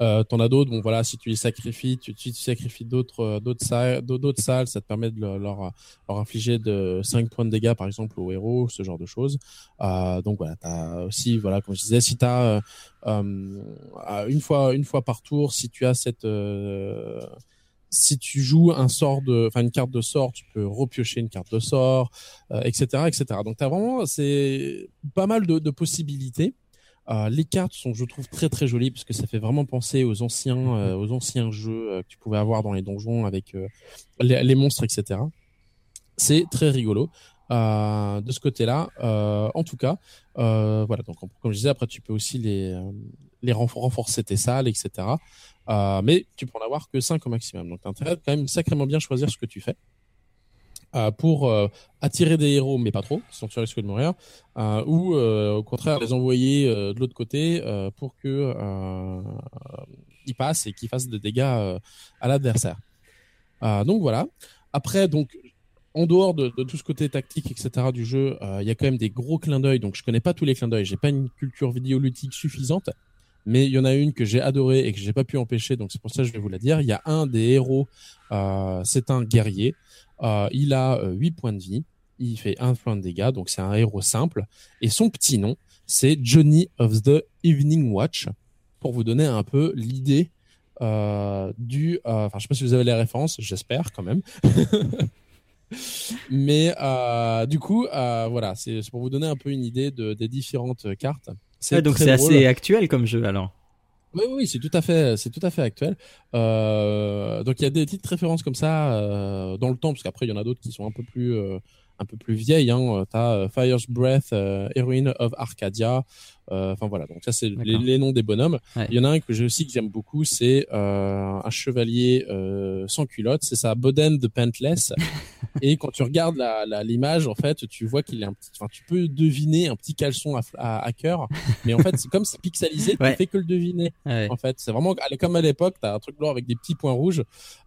S3: Euh, T'en as d'autres, bon voilà, si tu les sacrifies, tu, tu, sacrifies d'autres euh, d'autres salles, d'autres salles, ça te permet de leur, leur, infliger de 5 points de dégâts par exemple aux héros, ce genre de choses. Euh, donc voilà, t'as aussi voilà, comme je disais, si t'as euh, euh, une fois une fois par tour, si tu as cette euh, si tu joues un sort de, enfin une carte de sort, tu peux repiocher une carte de sort, euh, etc., etc. Donc t'as vraiment c'est pas mal de, de possibilités. Euh, les cartes sont, je trouve, très très jolies parce que ça fait vraiment penser aux anciens, mhm. euh, aux anciens jeux euh, que tu pouvais avoir dans les donjons avec euh, les, les, monstres, etc. C'est très rigolo. de ce côté-là, en tout cas, voilà. Donc, comme je disais, après, tu peux aussi les les renforcer tes salles, etc. mais tu peux en avoir que 5 au maximum. Donc, tu as intérêt quand même sacrément bien choisir ce que tu fais. Euh, pour euh, attirer des héros, mais pas trop, sinon tu risques de mourir, euh, ou au contraire les envoyer de l'autre côté pour que ils passent et qu'ils fassent des dégâts à l'adversaire. donc voilà. Après, donc en dehors de, de, tout ce côté tactique, etc. du jeu, il y a quand même des gros clins d'œil. Donc je connais pas tous les clins d'œil, j'ai pas une culture vidéoludique suffisante, mais il y en a une que j'ai adorée et que j'ai pas pu empêcher. Donc c'est pour ça que je vais vous la dire. Il y a un des héros, c'est un guerrier. Euh, il a 8 euh, points de vie. Il fait un point de dégâts, donc c'est un héros simple. Et son petit nom, c'est Johnny of the Evening Watch, pour vous donner un peu l'idée euh, du. Enfin, je sais pas si vous avez les références, j'espère quand même. Mais du coup, voilà, c'est pour vous donner un peu une idée de, des différentes cartes.
S2: donc c'est assez actuel comme jeu alors.
S3: Oui, oui, c'est tout à fait, c'est tout à fait actuel. Euh, donc il y a des petites références comme ça euh, dans le temps, parce qu'après il y en a d'autres qui sont un peu plus, euh, un peu plus vieilles. Hein. T'as euh, Fire's Breath, Heroine of Arcadia. Enfin voilà, donc ça c'est les, les, noms des bonhommes. Il y en a un que j'ai aussi que j'aime beaucoup, c'est un chevalier sans culotte. C'est ça, Boden the Pantless. et quand tu regardes l'image, en fait, tu vois qu'il est un petit, enfin, tu peux deviner un petit caleçon à, à, à cœur, mais en fait, c'est comme c'est pixelisé, tu fais que le deviner. En fait, c'est vraiment comme à l'époque, t'as un truc blanc avec des petits points rouges.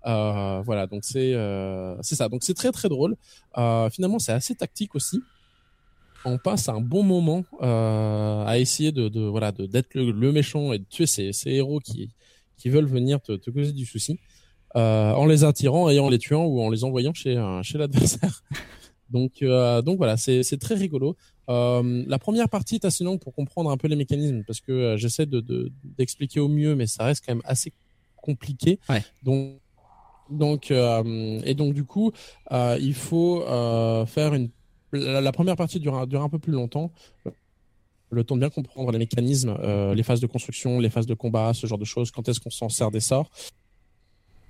S3: Euh, voilà, donc c'est euh, c'est ça. Donc c'est très très drôle. Euh, finalement, c'est assez tactique aussi. On passe un bon moment euh, à essayer de, de voilà d'être le, le, méchant et de tuer ces, ces héros qui qui veulent venir te, te causer du souci. Euh, en les attirant et en les tuant ou en les envoyant chez, euh, chez l'adversaire. donc, euh, donc voilà, c'est très rigolo. la première partie est assez longue pour comprendre un peu les mécanismes parce que j'essaie de d'expliquer au mieux, mais ça reste quand même assez compliqué.
S2: Ouais.
S3: Donc, donc et donc du coup, il faut faire une. La, première partie dure, un peu plus longtemps le temps de bien comprendre les mécanismes, les phases de construction, les phases de combat, ce genre de choses, quand est-ce qu'on s'en sert des sorts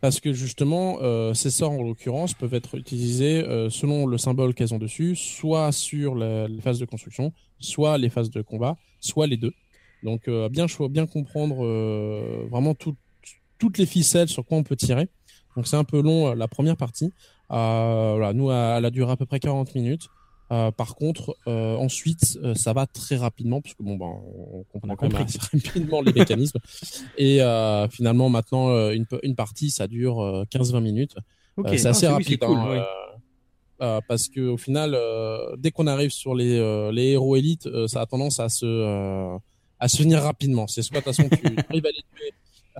S3: parce que justement, euh, ces sorts en l'occurrence peuvent être utilisés euh, selon le symbole qu'elles ont dessus, soit sur les phases de construction, soit les phases de combat, soit les deux. Donc euh, bien bien comprendre euh, vraiment toutes les ficelles sur quoi on peut tirer. Donc c'est un peu long la première partie. nous elle a duré à peu près 40 minutes. Euh, par contre, euh, ensuite, euh, ça va très rapidement parce que bon, ben, on comprend quand même assez rapidement les mécanismes. Et finalement, maintenant, une, une partie, ça dure 15-20 minutes. c'est assez rapide. hein, parce que au final, dès qu'on arrive sur les, les héros élites, ça a tendance à se à se finir rapidement. C'est soit de toute façon tu arrives à les tuer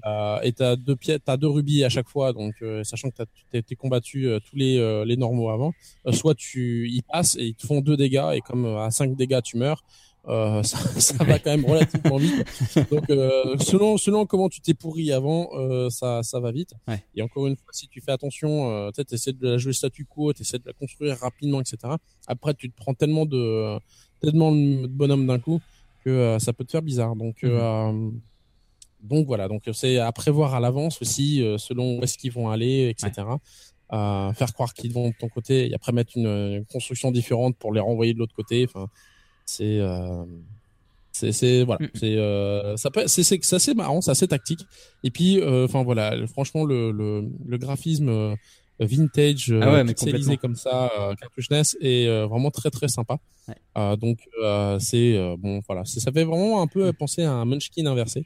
S3: euh, et t'as deux pieds, t'as deux rubis à chaque fois, donc euh, sachant que t'as été combattu euh, tous les euh, les normaux avant, soit tu y passes et ils te font deux dégâts et comme à cinq dégâts tu meurs, ça, ça va quand même relativement vite. Donc selon selon comment tu t'es pourri avant, ça ça va vite.
S2: Ouais.
S3: Et encore une fois, si tu fais attention, euh, tu essaies de la jouer statu quo, tu essaies de la construire rapidement, etc. Après, tu te prends tellement de tellement de bonhommes d'un coup que ça peut te faire bizarre. Donc mm donc voilà, donc c'est à prévoir à l'avance aussi, euh, selon où est-ce qu'ils vont aller, etc. Euh, faire croire qu'ils vont de ton côté et après mettre une, construction différente pour les renvoyer de l'autre côté. Enfin, c'est euh, c'est voilà, c'est euh, ça peut c'est c'est assez marrant, c'est assez tactique. Et puis euh, enfin voilà, franchement le le, le graphisme vintage
S2: ah ouais,
S3: pixelisé comme ça cartouche NES est vraiment très très sympa.
S2: Ouais.
S3: donc c'est bon voilà, ça fait vraiment un peu mm. penser à un Munchkin inversé.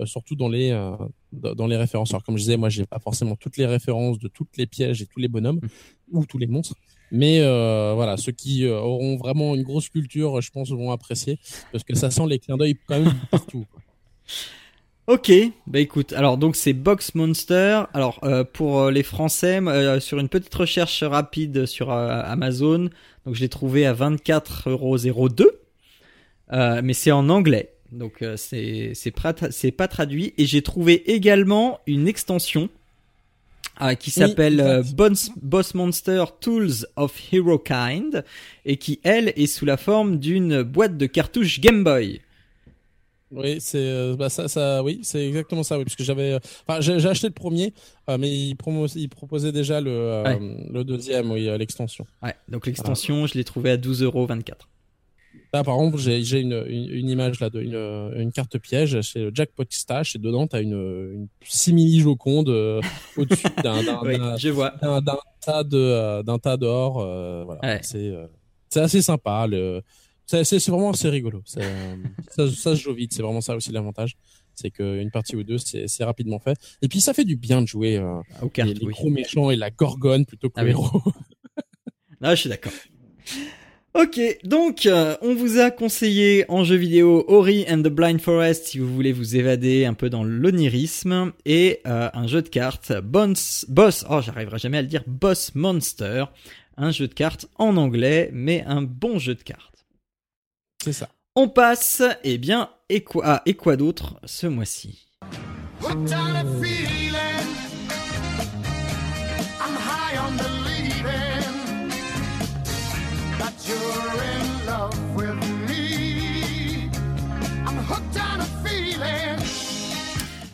S3: Euh, surtout dans les euh, dans les références. Alors comme je disais, moi j'ai pas forcément toutes les références de toutes les pièges et tous les bonhommes mm. ou tous les monstres, mais euh, voilà, ceux qui auront vraiment une grosse culture, je pense, vont apprécier parce que ça sent les clins d'œil quand même partout. Quoi.
S2: Ok, bah écoute, alors donc c'est Box Monster. Alors euh, pour les Français, euh, sur une petite recherche rapide sur euh, Amazon, donc je l'ai trouvé à 24,02€, euh, mais c'est en anglais. Donc euh, c'est c'est pas traduit et j'ai trouvé également une extension euh, qui s'appelle euh, Boss, Monster Tools of Hero Kind et qui elle est sous la forme d'une boîte de cartouches Game Boy.
S3: Oui, c'est euh, bah, ça, ça, oui, c'est exactement ça. Oui, parce que j'avais, euh, enfin, j'ai j'ai acheté le premier, euh, mais il, promo- il proposait déjà le, euh,
S2: Ouais.
S3: le deuxième, oui, l'extension.
S2: Ouais, donc l'extension, je l'ai trouvé à 12,24€.
S3: Là, par exemple, j'ai une, une, une image là de une, une carte piège chez le Jackpot Stash et dedans t'as une, une simili joconde euh, au-dessus d'un
S2: Oui,
S3: tas de euh, d'un tas d'or. euh, voilà,
S2: Ouais.
S3: c'est euh, c'est assez sympa. Le c'est c'est c'est vraiment assez rigolo. C'est, euh, ça, ça se joue vite. C'est vraiment ça aussi l'avantage. C'est qu'une partie ou deux, c'est c'est rapidement fait. Et puis ça fait du bien de jouer euh, les,
S2: cartes,
S3: les
S2: oui.
S3: gros méchants et la gorgone plutôt que
S2: Ah
S3: le
S2: oui.
S3: héros.
S2: Ah, je suis d'accord. Ok, donc euh, on vous a conseillé en jeu vidéo Ori and the Blind Forest si vous voulez vous évader un peu dans l'onirisme et euh, un jeu de cartes Boss, Boss, oh j'arriverai jamais à le dire, Boss Monster, un jeu de cartes en anglais mais un bon jeu de cartes.
S3: c'est ça.
S2: On passe, eh bien, et quoi, et quoi d'autre ce mois-ci
S1: you're in love with me. I'm hooked on a feeling.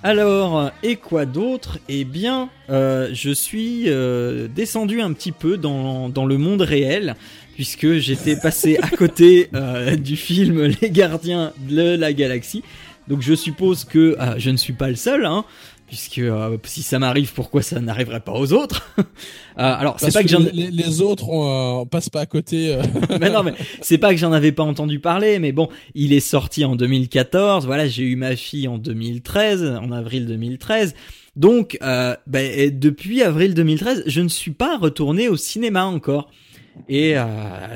S2: Alors, et quoi d'autre? Eh bien, euh, je suis euh, descendu un petit peu dans, dans le monde réel, puisque j'étais passé à côté euh, du film Les Gardiens de la Galaxie. Donc je suppose que euh, je ne suis pas le seul, hein, puisque euh, si ça m'arrive, pourquoi ça n'arriverait pas aux autres Euh, Alors, c'est pas que, j'en...
S3: les, les autres, on, euh, passe pas à côté. euh,
S2: mais non, mais c'est pas que j'en avais pas entendu parler, mais bon, il est sorti en 2014. Voilà, j'ai eu ma fille en 2013, en avril 2013. Donc, euh, ben, depuis avril 2013, je ne suis pas retourné au cinéma encore. Et euh,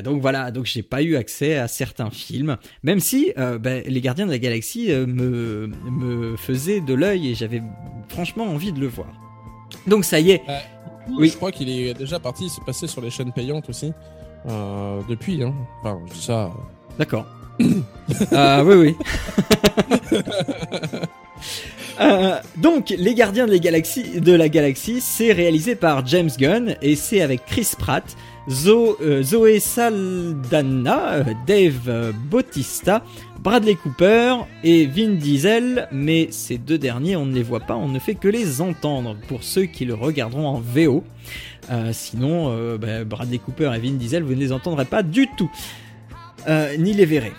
S2: donc voilà, donc j'ai pas eu accès à certains films, même si euh, ben, les Gardiens de la Galaxie euh, me me faisaient de l'œil et j'avais franchement envie de le voir. Donc ça y est, Oui.
S3: Je crois qu'il est déjà parti, il s'est passé sur les chaînes payantes aussi. Depuis, hein. Enfin, je dis ça.
S2: D'accord. euh, oui, oui. Euh, donc, Les Gardiens de la Galaxie, de la Galaxie, c'est réalisé par James Gunn et c'est avec Chris Pratt, Zo- euh, Zoé Saldana, Dave Bautista, Bradley Cooper et Vin Diesel, mais ces deux derniers, on ne les voit pas, on ne fait que les entendre pour ceux qui le regarderont en VO. Euh, sinon, euh, bah, Bradley Cooper et Vin Diesel, vous ne les entendrez pas du tout. Euh, ni les verrez.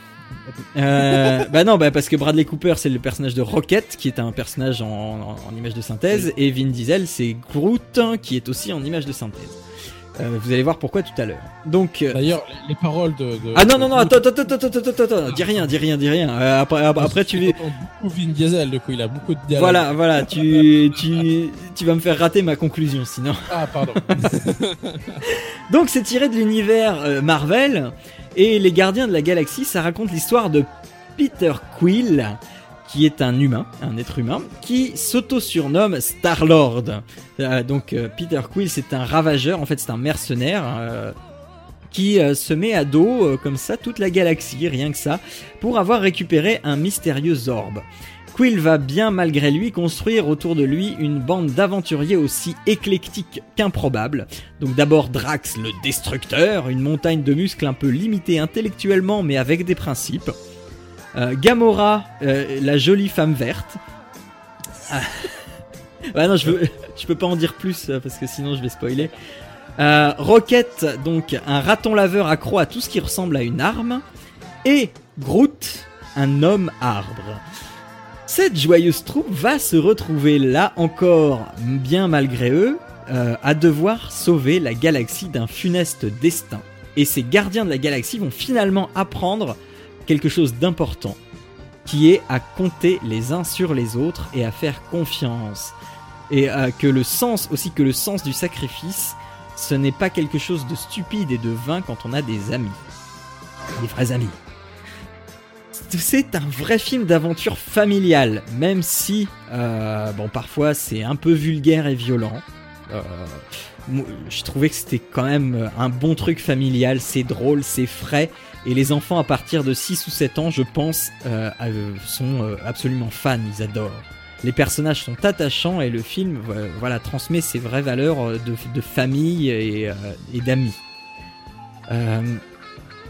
S2: Euh, bah non, bah parce que Bradley Cooper c'est le personnage de Rocket qui est un personnage en, en- en image de synthèse et Vin Diesel c'est Groot qui est aussi en image de synthèse. Euh, vous allez voir pourquoi tout à l'heure. Donc euh,
S3: D'ailleurs, les, les paroles de, de-
S2: ah non non non attends attends attends attends attends dis rien dis rien dis rien Euh, après après, après, tu
S3: J'entends beaucoup Vin Diesel, du coup, il a beaucoup de dialogue.
S2: voilà voilà tu tu tu vas me faire rater ma conclusion sinon.
S3: Ah, pardon.
S2: Donc c'est tiré de l'univers euh, Marvel et les Gardiens de la Galaxie, ça raconte l'histoire de Peter Quill, qui est un humain, un être humain, qui s'auto-surnomme Star-Lord. Euh, donc euh, Peter Quill, c'est un ravageur, en fait c'est un mercenaire. euh, qui se met à dos comme ça toute la galaxie, rien que ça, pour avoir récupéré un mystérieux orbe. Quill va bien malgré lui construire autour de lui une bande d'aventuriers aussi éclectiques qu'improbables. Donc d'abord Drax le destructeur, une montagne de muscles un peu limitée intellectuellement mais avec des principes. Euh, Gamora, euh, la jolie femme verte. Ah. Non je veux, peux pas en dire plus euh, parce que sinon je vais spoiler. Euh, Rocket, donc un raton laveur accro à tout ce qui ressemble à une arme. Et Groot, un homme arbre. Cette joyeuse troupe va se retrouver là encore, bien malgré eux, à devoir sauver la galaxie d'un funeste destin. Et ces gardiens de la galaxie vont finalement apprendre quelque chose d'important, qui est à compter les uns sur les autres et à faire confiance. Et euh, que le sens, aussi que le sens du sacrifice, ce n'est pas quelque chose de stupide et de vain quand on a des amis. Des vrais amis. C'est un vrai film d'aventure familiale, même si, euh, bon, parfois c'est un peu vulgaire et violent. Euh, je trouvais que c'était quand même un bon truc familial, c'est drôle, c'est frais, et les enfants à partir de 6 ou 7 ans, je pense, euh, euh, sont euh, absolument fans, ils adorent. Les personnages sont attachants et le film voilà, transmet ses vraies valeurs de, famille et, d'amis.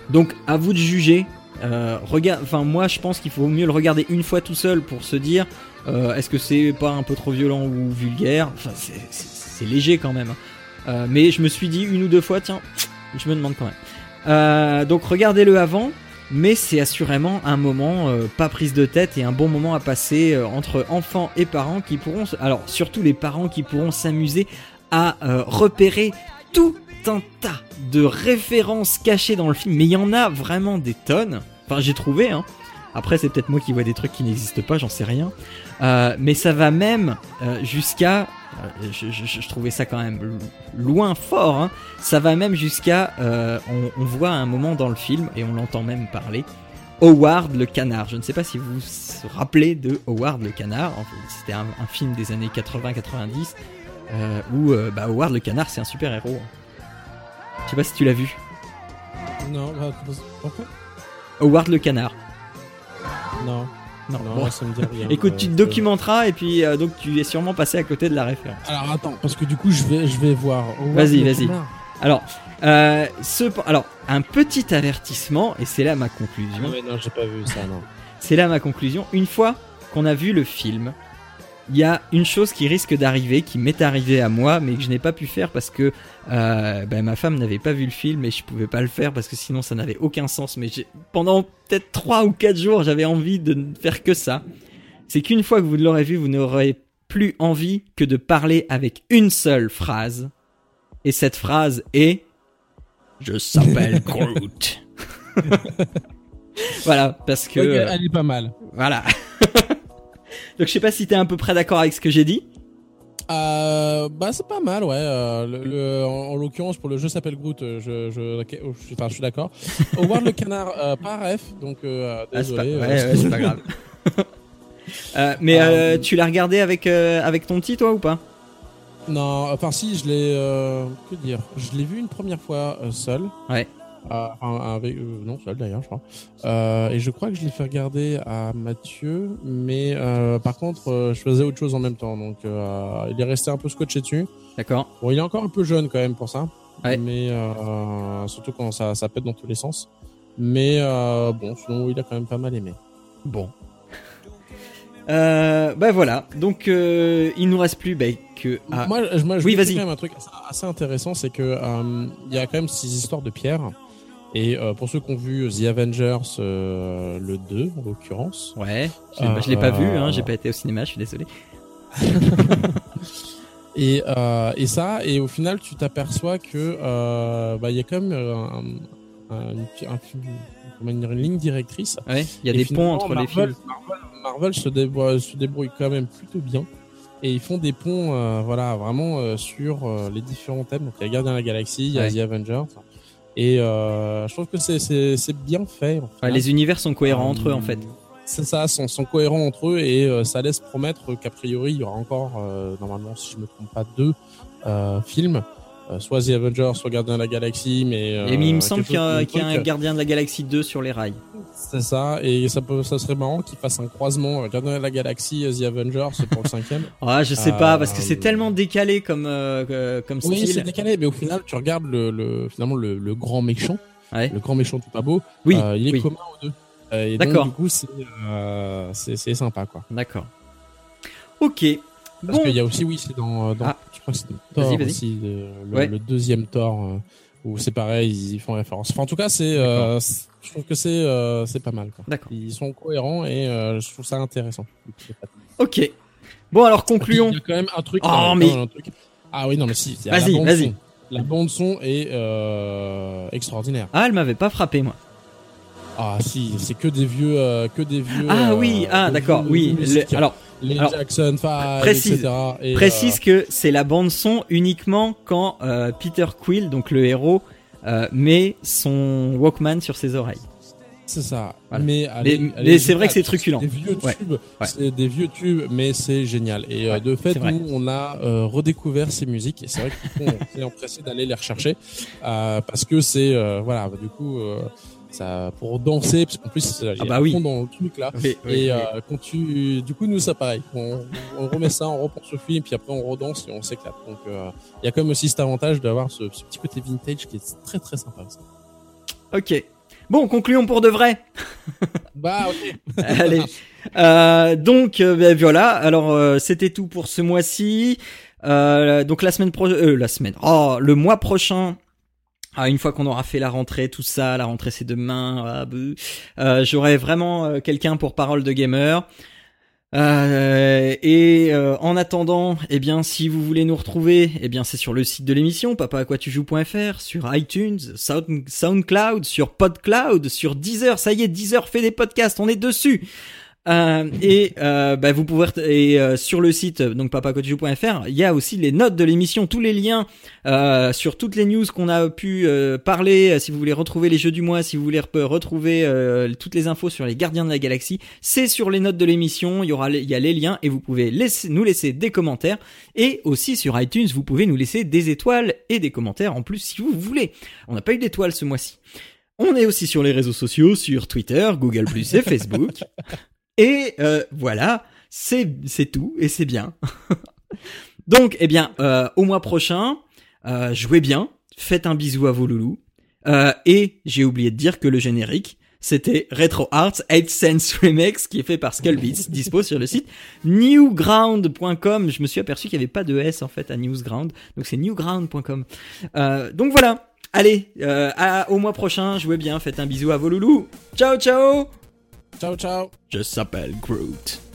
S2: Donc à vous de juger enfin moi je pense qu'il faut mieux le regarder une fois tout seul pour se dire est-ce que c'est pas un peu trop violent ou vulgaire? Enfin c'est- léger quand même. Euh, mais je me suis dit une ou deux fois tiens, je me demande quand même. Euh, donc regardez-le avant. Mais c'est assurément un moment euh, pas prise de tête et un bon moment à passer euh, entre enfants et parents qui pourront, alors surtout les parents qui pourront s'amuser à repérer tout un tas de références cachées dans le film, mais il y en a vraiment des tonnes. Enfin, j'ai trouvé, hein. Après, c'est peut-être moi qui vois des trucs qui n'existent pas, j'en sais rien. Mais ça va même jusqu'à. Euh, je, je- je trouvais ça quand même loin fort. Hein. Ça va même jusqu'à. euh, on, on voit à un moment dans le film, et on l'entend même parler, Howard le canard. Je ne sais pas si vous vous rappelez de Howard le canard. C'était un, un film des années 80-90 euh, où euh, bah, Howard le canard, c'est un super héros. Je sais pas si tu l'as vu.
S3: Non, bah, pourquoi?
S2: Howard le canard.
S3: Non,
S2: Non,
S3: non,
S2: bon.
S3: ça me dit rien.
S2: Écoute,
S3: Euh,
S2: tu te
S3: euh,
S2: documenteras et puis euh, donc tu es sûrement passé à côté de la référence.
S3: Alors attends, parce que du coup, je vais, je vais voir.
S2: Vas-y, vas-y. Alors, euh, ce, alors, un petit avertissement et c'est là ma conclusion.
S3: Ah ouais, non, j'ai pas vu ça, non.
S2: C'est là ma conclusion. Une fois qu'on a vu le film, il y a une chose qui risque d'arriver, qui m'est arrivée à moi, mais que je n'ai pas pu faire parce que euh, ben, ma femme n'avait pas vu le film et je pouvais pas le faire parce que sinon ça n'avait aucun sens. Mais pendant peut-être 3 ou 4 jours, j'avais envie de ne faire que ça. C'est qu'une fois que vous l'aurez vu, vous n'aurez plus envie que de parler avec une seule phrase. Et cette phrase est Je s'appelle Groot. voilà, parce que. Euh,
S3: elle est pas mal.
S2: voilà. Donc je sais pas si t'es à peu près d'accord avec ce que j'ai dit.
S3: Euh, bah c'est pas mal, ouais. euh, le, le- en, en l'occurrence, pour le jeu s'appelle Groot, euh, je, je, oh, je, enfin, je suis d'accord. Howard le canard, euh, pas ref, donc
S2: Ah, c'est pas...
S3: désolé.
S2: Ouais, ouais, c'est pas grave. Mais tu l'as regardé avec avec ton petit toi ou pas?
S3: Non, enfin si, je l'ai, que dire, je l'ai vu une première fois seul.
S2: Ouais.
S3: Euh, enfin, avec, euh, non, seul d'ailleurs, je crois. Euh, et je crois que je l'ai fait regarder à Mathieu, mais par contre, je faisais autre chose en même temps, donc il est resté un peu scotché dessus.
S2: D'accord.
S3: Bon, il est encore un peu jeune quand même pour ça.
S2: Ouais.
S3: Mais euh, surtout quand ça, ça pète dans tous les sens. Mais euh, bon, sinon il a quand même pas mal aimé.
S2: Bon. Euh, bah voilà. Donc il nous reste plus bah, que à...
S3: Moi, je, moi, je
S2: Oui, vas-y.
S3: quand même un truc assez, assez intéressant, c'est que il y a quand même ces histoires de pierres. Et euh, pour ceux qui ont vu The Avengers, euh, le 2 en l'occurrence,
S2: Ouais. Je, bah, je l'ai pas vu. Hein,
S3: Euh,
S2: J'ai pas été au cinéma. Je suis désolé.
S3: et, euh, et ça, et au final, tu t'aperçois que euh, bah, il y a quand même euh, un, un- une, un- ligne directrice.
S2: Ouais. Il y a
S3: Et
S2: des ponts entre les
S3: Marvel,
S2: films.
S3: Marvel, Marvel se, débrouille, se débrouille quand même plutôt bien. Et ils font des ponts, euh, voilà, vraiment euh, sur euh, les différents thèmes. Donc il y a Gardien de la Galaxie, il y a
S2: Ouais.
S3: The Avengers. Et euh, je trouve que c'est bien fait. en
S2: les univers sont cohérents entre eux en
S3: Euh,
S2: fait.
S3: C'est ça, sont, sont cohérents entre eux et euh, ça laisse promettre qu'a priori il y aura encore, euh, normalement, si je me trompe pas, deux euh, films. Euh, soit The Avengers, soit Gardien de la Galaxie, mais. euh,
S2: Et il me semble qu'il y a, qu'il y a un Gardien de la Galaxie 2 sur les rails.
S3: c'est ça, et ça, peut, ça serait marrant qu'ils fassent un croisement euh, Gardien de la Galaxie The Avengers pour le cinquième.
S2: Ah, je sais
S3: Euh,
S2: pas parce que c'est tellement décalé comme euh, euh, comme
S3: oui, c'est
S2: style.
S3: décalé, mais au final, tu regardes le, le finalement le, le grand méchant,
S2: Ouais.
S3: le grand méchant tout pas beau,
S2: Oui.
S3: euh, il est
S2: oui.
S3: commun aux deux. Euh,
S2: D'accord.
S3: du coup, euh, c'est sympa, quoi.
S2: D'accord. Ok.
S3: Parce
S2: Bon.
S3: qu'il y a aussi, oui, c'est dans, dans
S2: Ah.
S3: je crois que c'est dans Thor aussi, le, le-
S2: Ouais.
S3: le deuxième Thor, euh, où c'est pareil, ils font référence. Enfin, en tout cas, c'est, euh, je trouve que c'est, euh, c'est pas mal.
S2: D'accord.
S3: Ils sont cohérents et euh, je trouve ça intéressant.
S2: Ok. Bon alors concluons.
S3: Il y a quand même un truc.
S2: Oh, mais-
S3: un truc. Ah oui, non, mais si.
S2: Vas-y,
S3: bande
S2: vas-y.
S3: son. La bande son est euh, extraordinaire.
S2: Ah elle m'avait pas frappé moi.
S3: Ah si, c'est que des vieux, euh, que des vieux.
S2: Ah
S3: euh,
S2: oui. Ah d'accord. Oui. le- alors
S3: les
S2: alors,
S3: Jackson 5,
S2: précise-
S3: etc. Et,
S2: précise que c'est la bande son uniquement quand euh, Peter Quill donc le héros euh, met son Walkman sur ses oreilles.
S3: C'est ça.
S2: Voilà.
S3: Mais, allez,
S2: c'est vrai que c'est truculent.
S3: Des vieux tubes.
S2: Ouais.
S3: C'est des vieux tubes, mais c'est génial. Et euh,
S2: Ouais,
S3: de fait, nous, on a euh, redécouvert ces musiques. Et c'est vrai qu'on s'est empressé d'aller les rechercher euh, parce que c'est euh, voilà. Du coup, euh, ça pour danser, parce qu'en plus, il y a
S2: Ah bah oui.
S3: dans le truc là.
S2: Oui, oui,
S3: Et euh, quand tu, du coup, nous, ça pareil. On, on remet ça, on reprend ce film, puis après on redanse et on s'éclate. Donc, euh, il y a quand même aussi cet avantage d'avoir ce, ce petit côté vintage qui est très très sympa. aussi.
S2: Ok. Bon, concluons pour de vrai.
S3: Bah, ok.
S2: Allez. Euh, donc ben, voilà. Alors euh, c'était tout pour ce mois-ci. Euh, donc la semaine pro euh, la semaine. Oh, le mois prochain. Ah, une fois qu'on aura fait la rentrée, tout ça, la rentrée c'est demain. Ah, beuh. Euh, J'aurai vraiment euh, quelqu'un pour parole de gamer. Euh, et euh, en attendant, eh bien, si vous voulez nous retrouver, eh bien, c'est sur le site de l'émission, papaquatujoues.fr, sur iTunes, Sound- SoundCloud, sur PodCloud, sur Deezer. Ça y est, Deezer fait des podcasts, on est dessus. Euh, et euh, bah, vous pouvez et euh, sur le site donc papaquatujoues.fr, il y a aussi les notes de l'émission, tous les liens euh, sur toutes les news qu'on a pu euh, parler. euh, Si vous voulez retrouver les jeux du mois, si vous voulez re- retrouver toutes les infos sur les Gardiens de la Galaxie, c'est sur les notes de l'émission. Il y aura il y a les liens et vous pouvez laisser, nous laisser des commentaires et aussi sur iTunes vous pouvez nous laisser des étoiles et des commentaires en plus si vous voulez. On n'a pas eu d'étoiles ce mois-ci. On est aussi sur les réseaux sociaux, sur Twitter, Google et Facebook. Et euh, voilà, c'est c'est tout et c'est bien. Donc, eh bien, euh, au mois prochain, euh, jouez bien, faites un bisou à vos loulous. Euh, et j'ai oublié de dire que le générique, c'était Retro Arts 8 Sense Remix qui est fait par Skullbeats, dispo sur le site newground.com. Je me suis aperçu qu'il n'y avait pas de S en fait à Newsground, donc c'est newground.com. Euh, donc voilà. Allez, euh, à, au mois prochain, jouez bien, faites un bisou à vos loulous. Ciao, ciao
S3: Ciao, ciao.
S2: Je s'appelle Groot.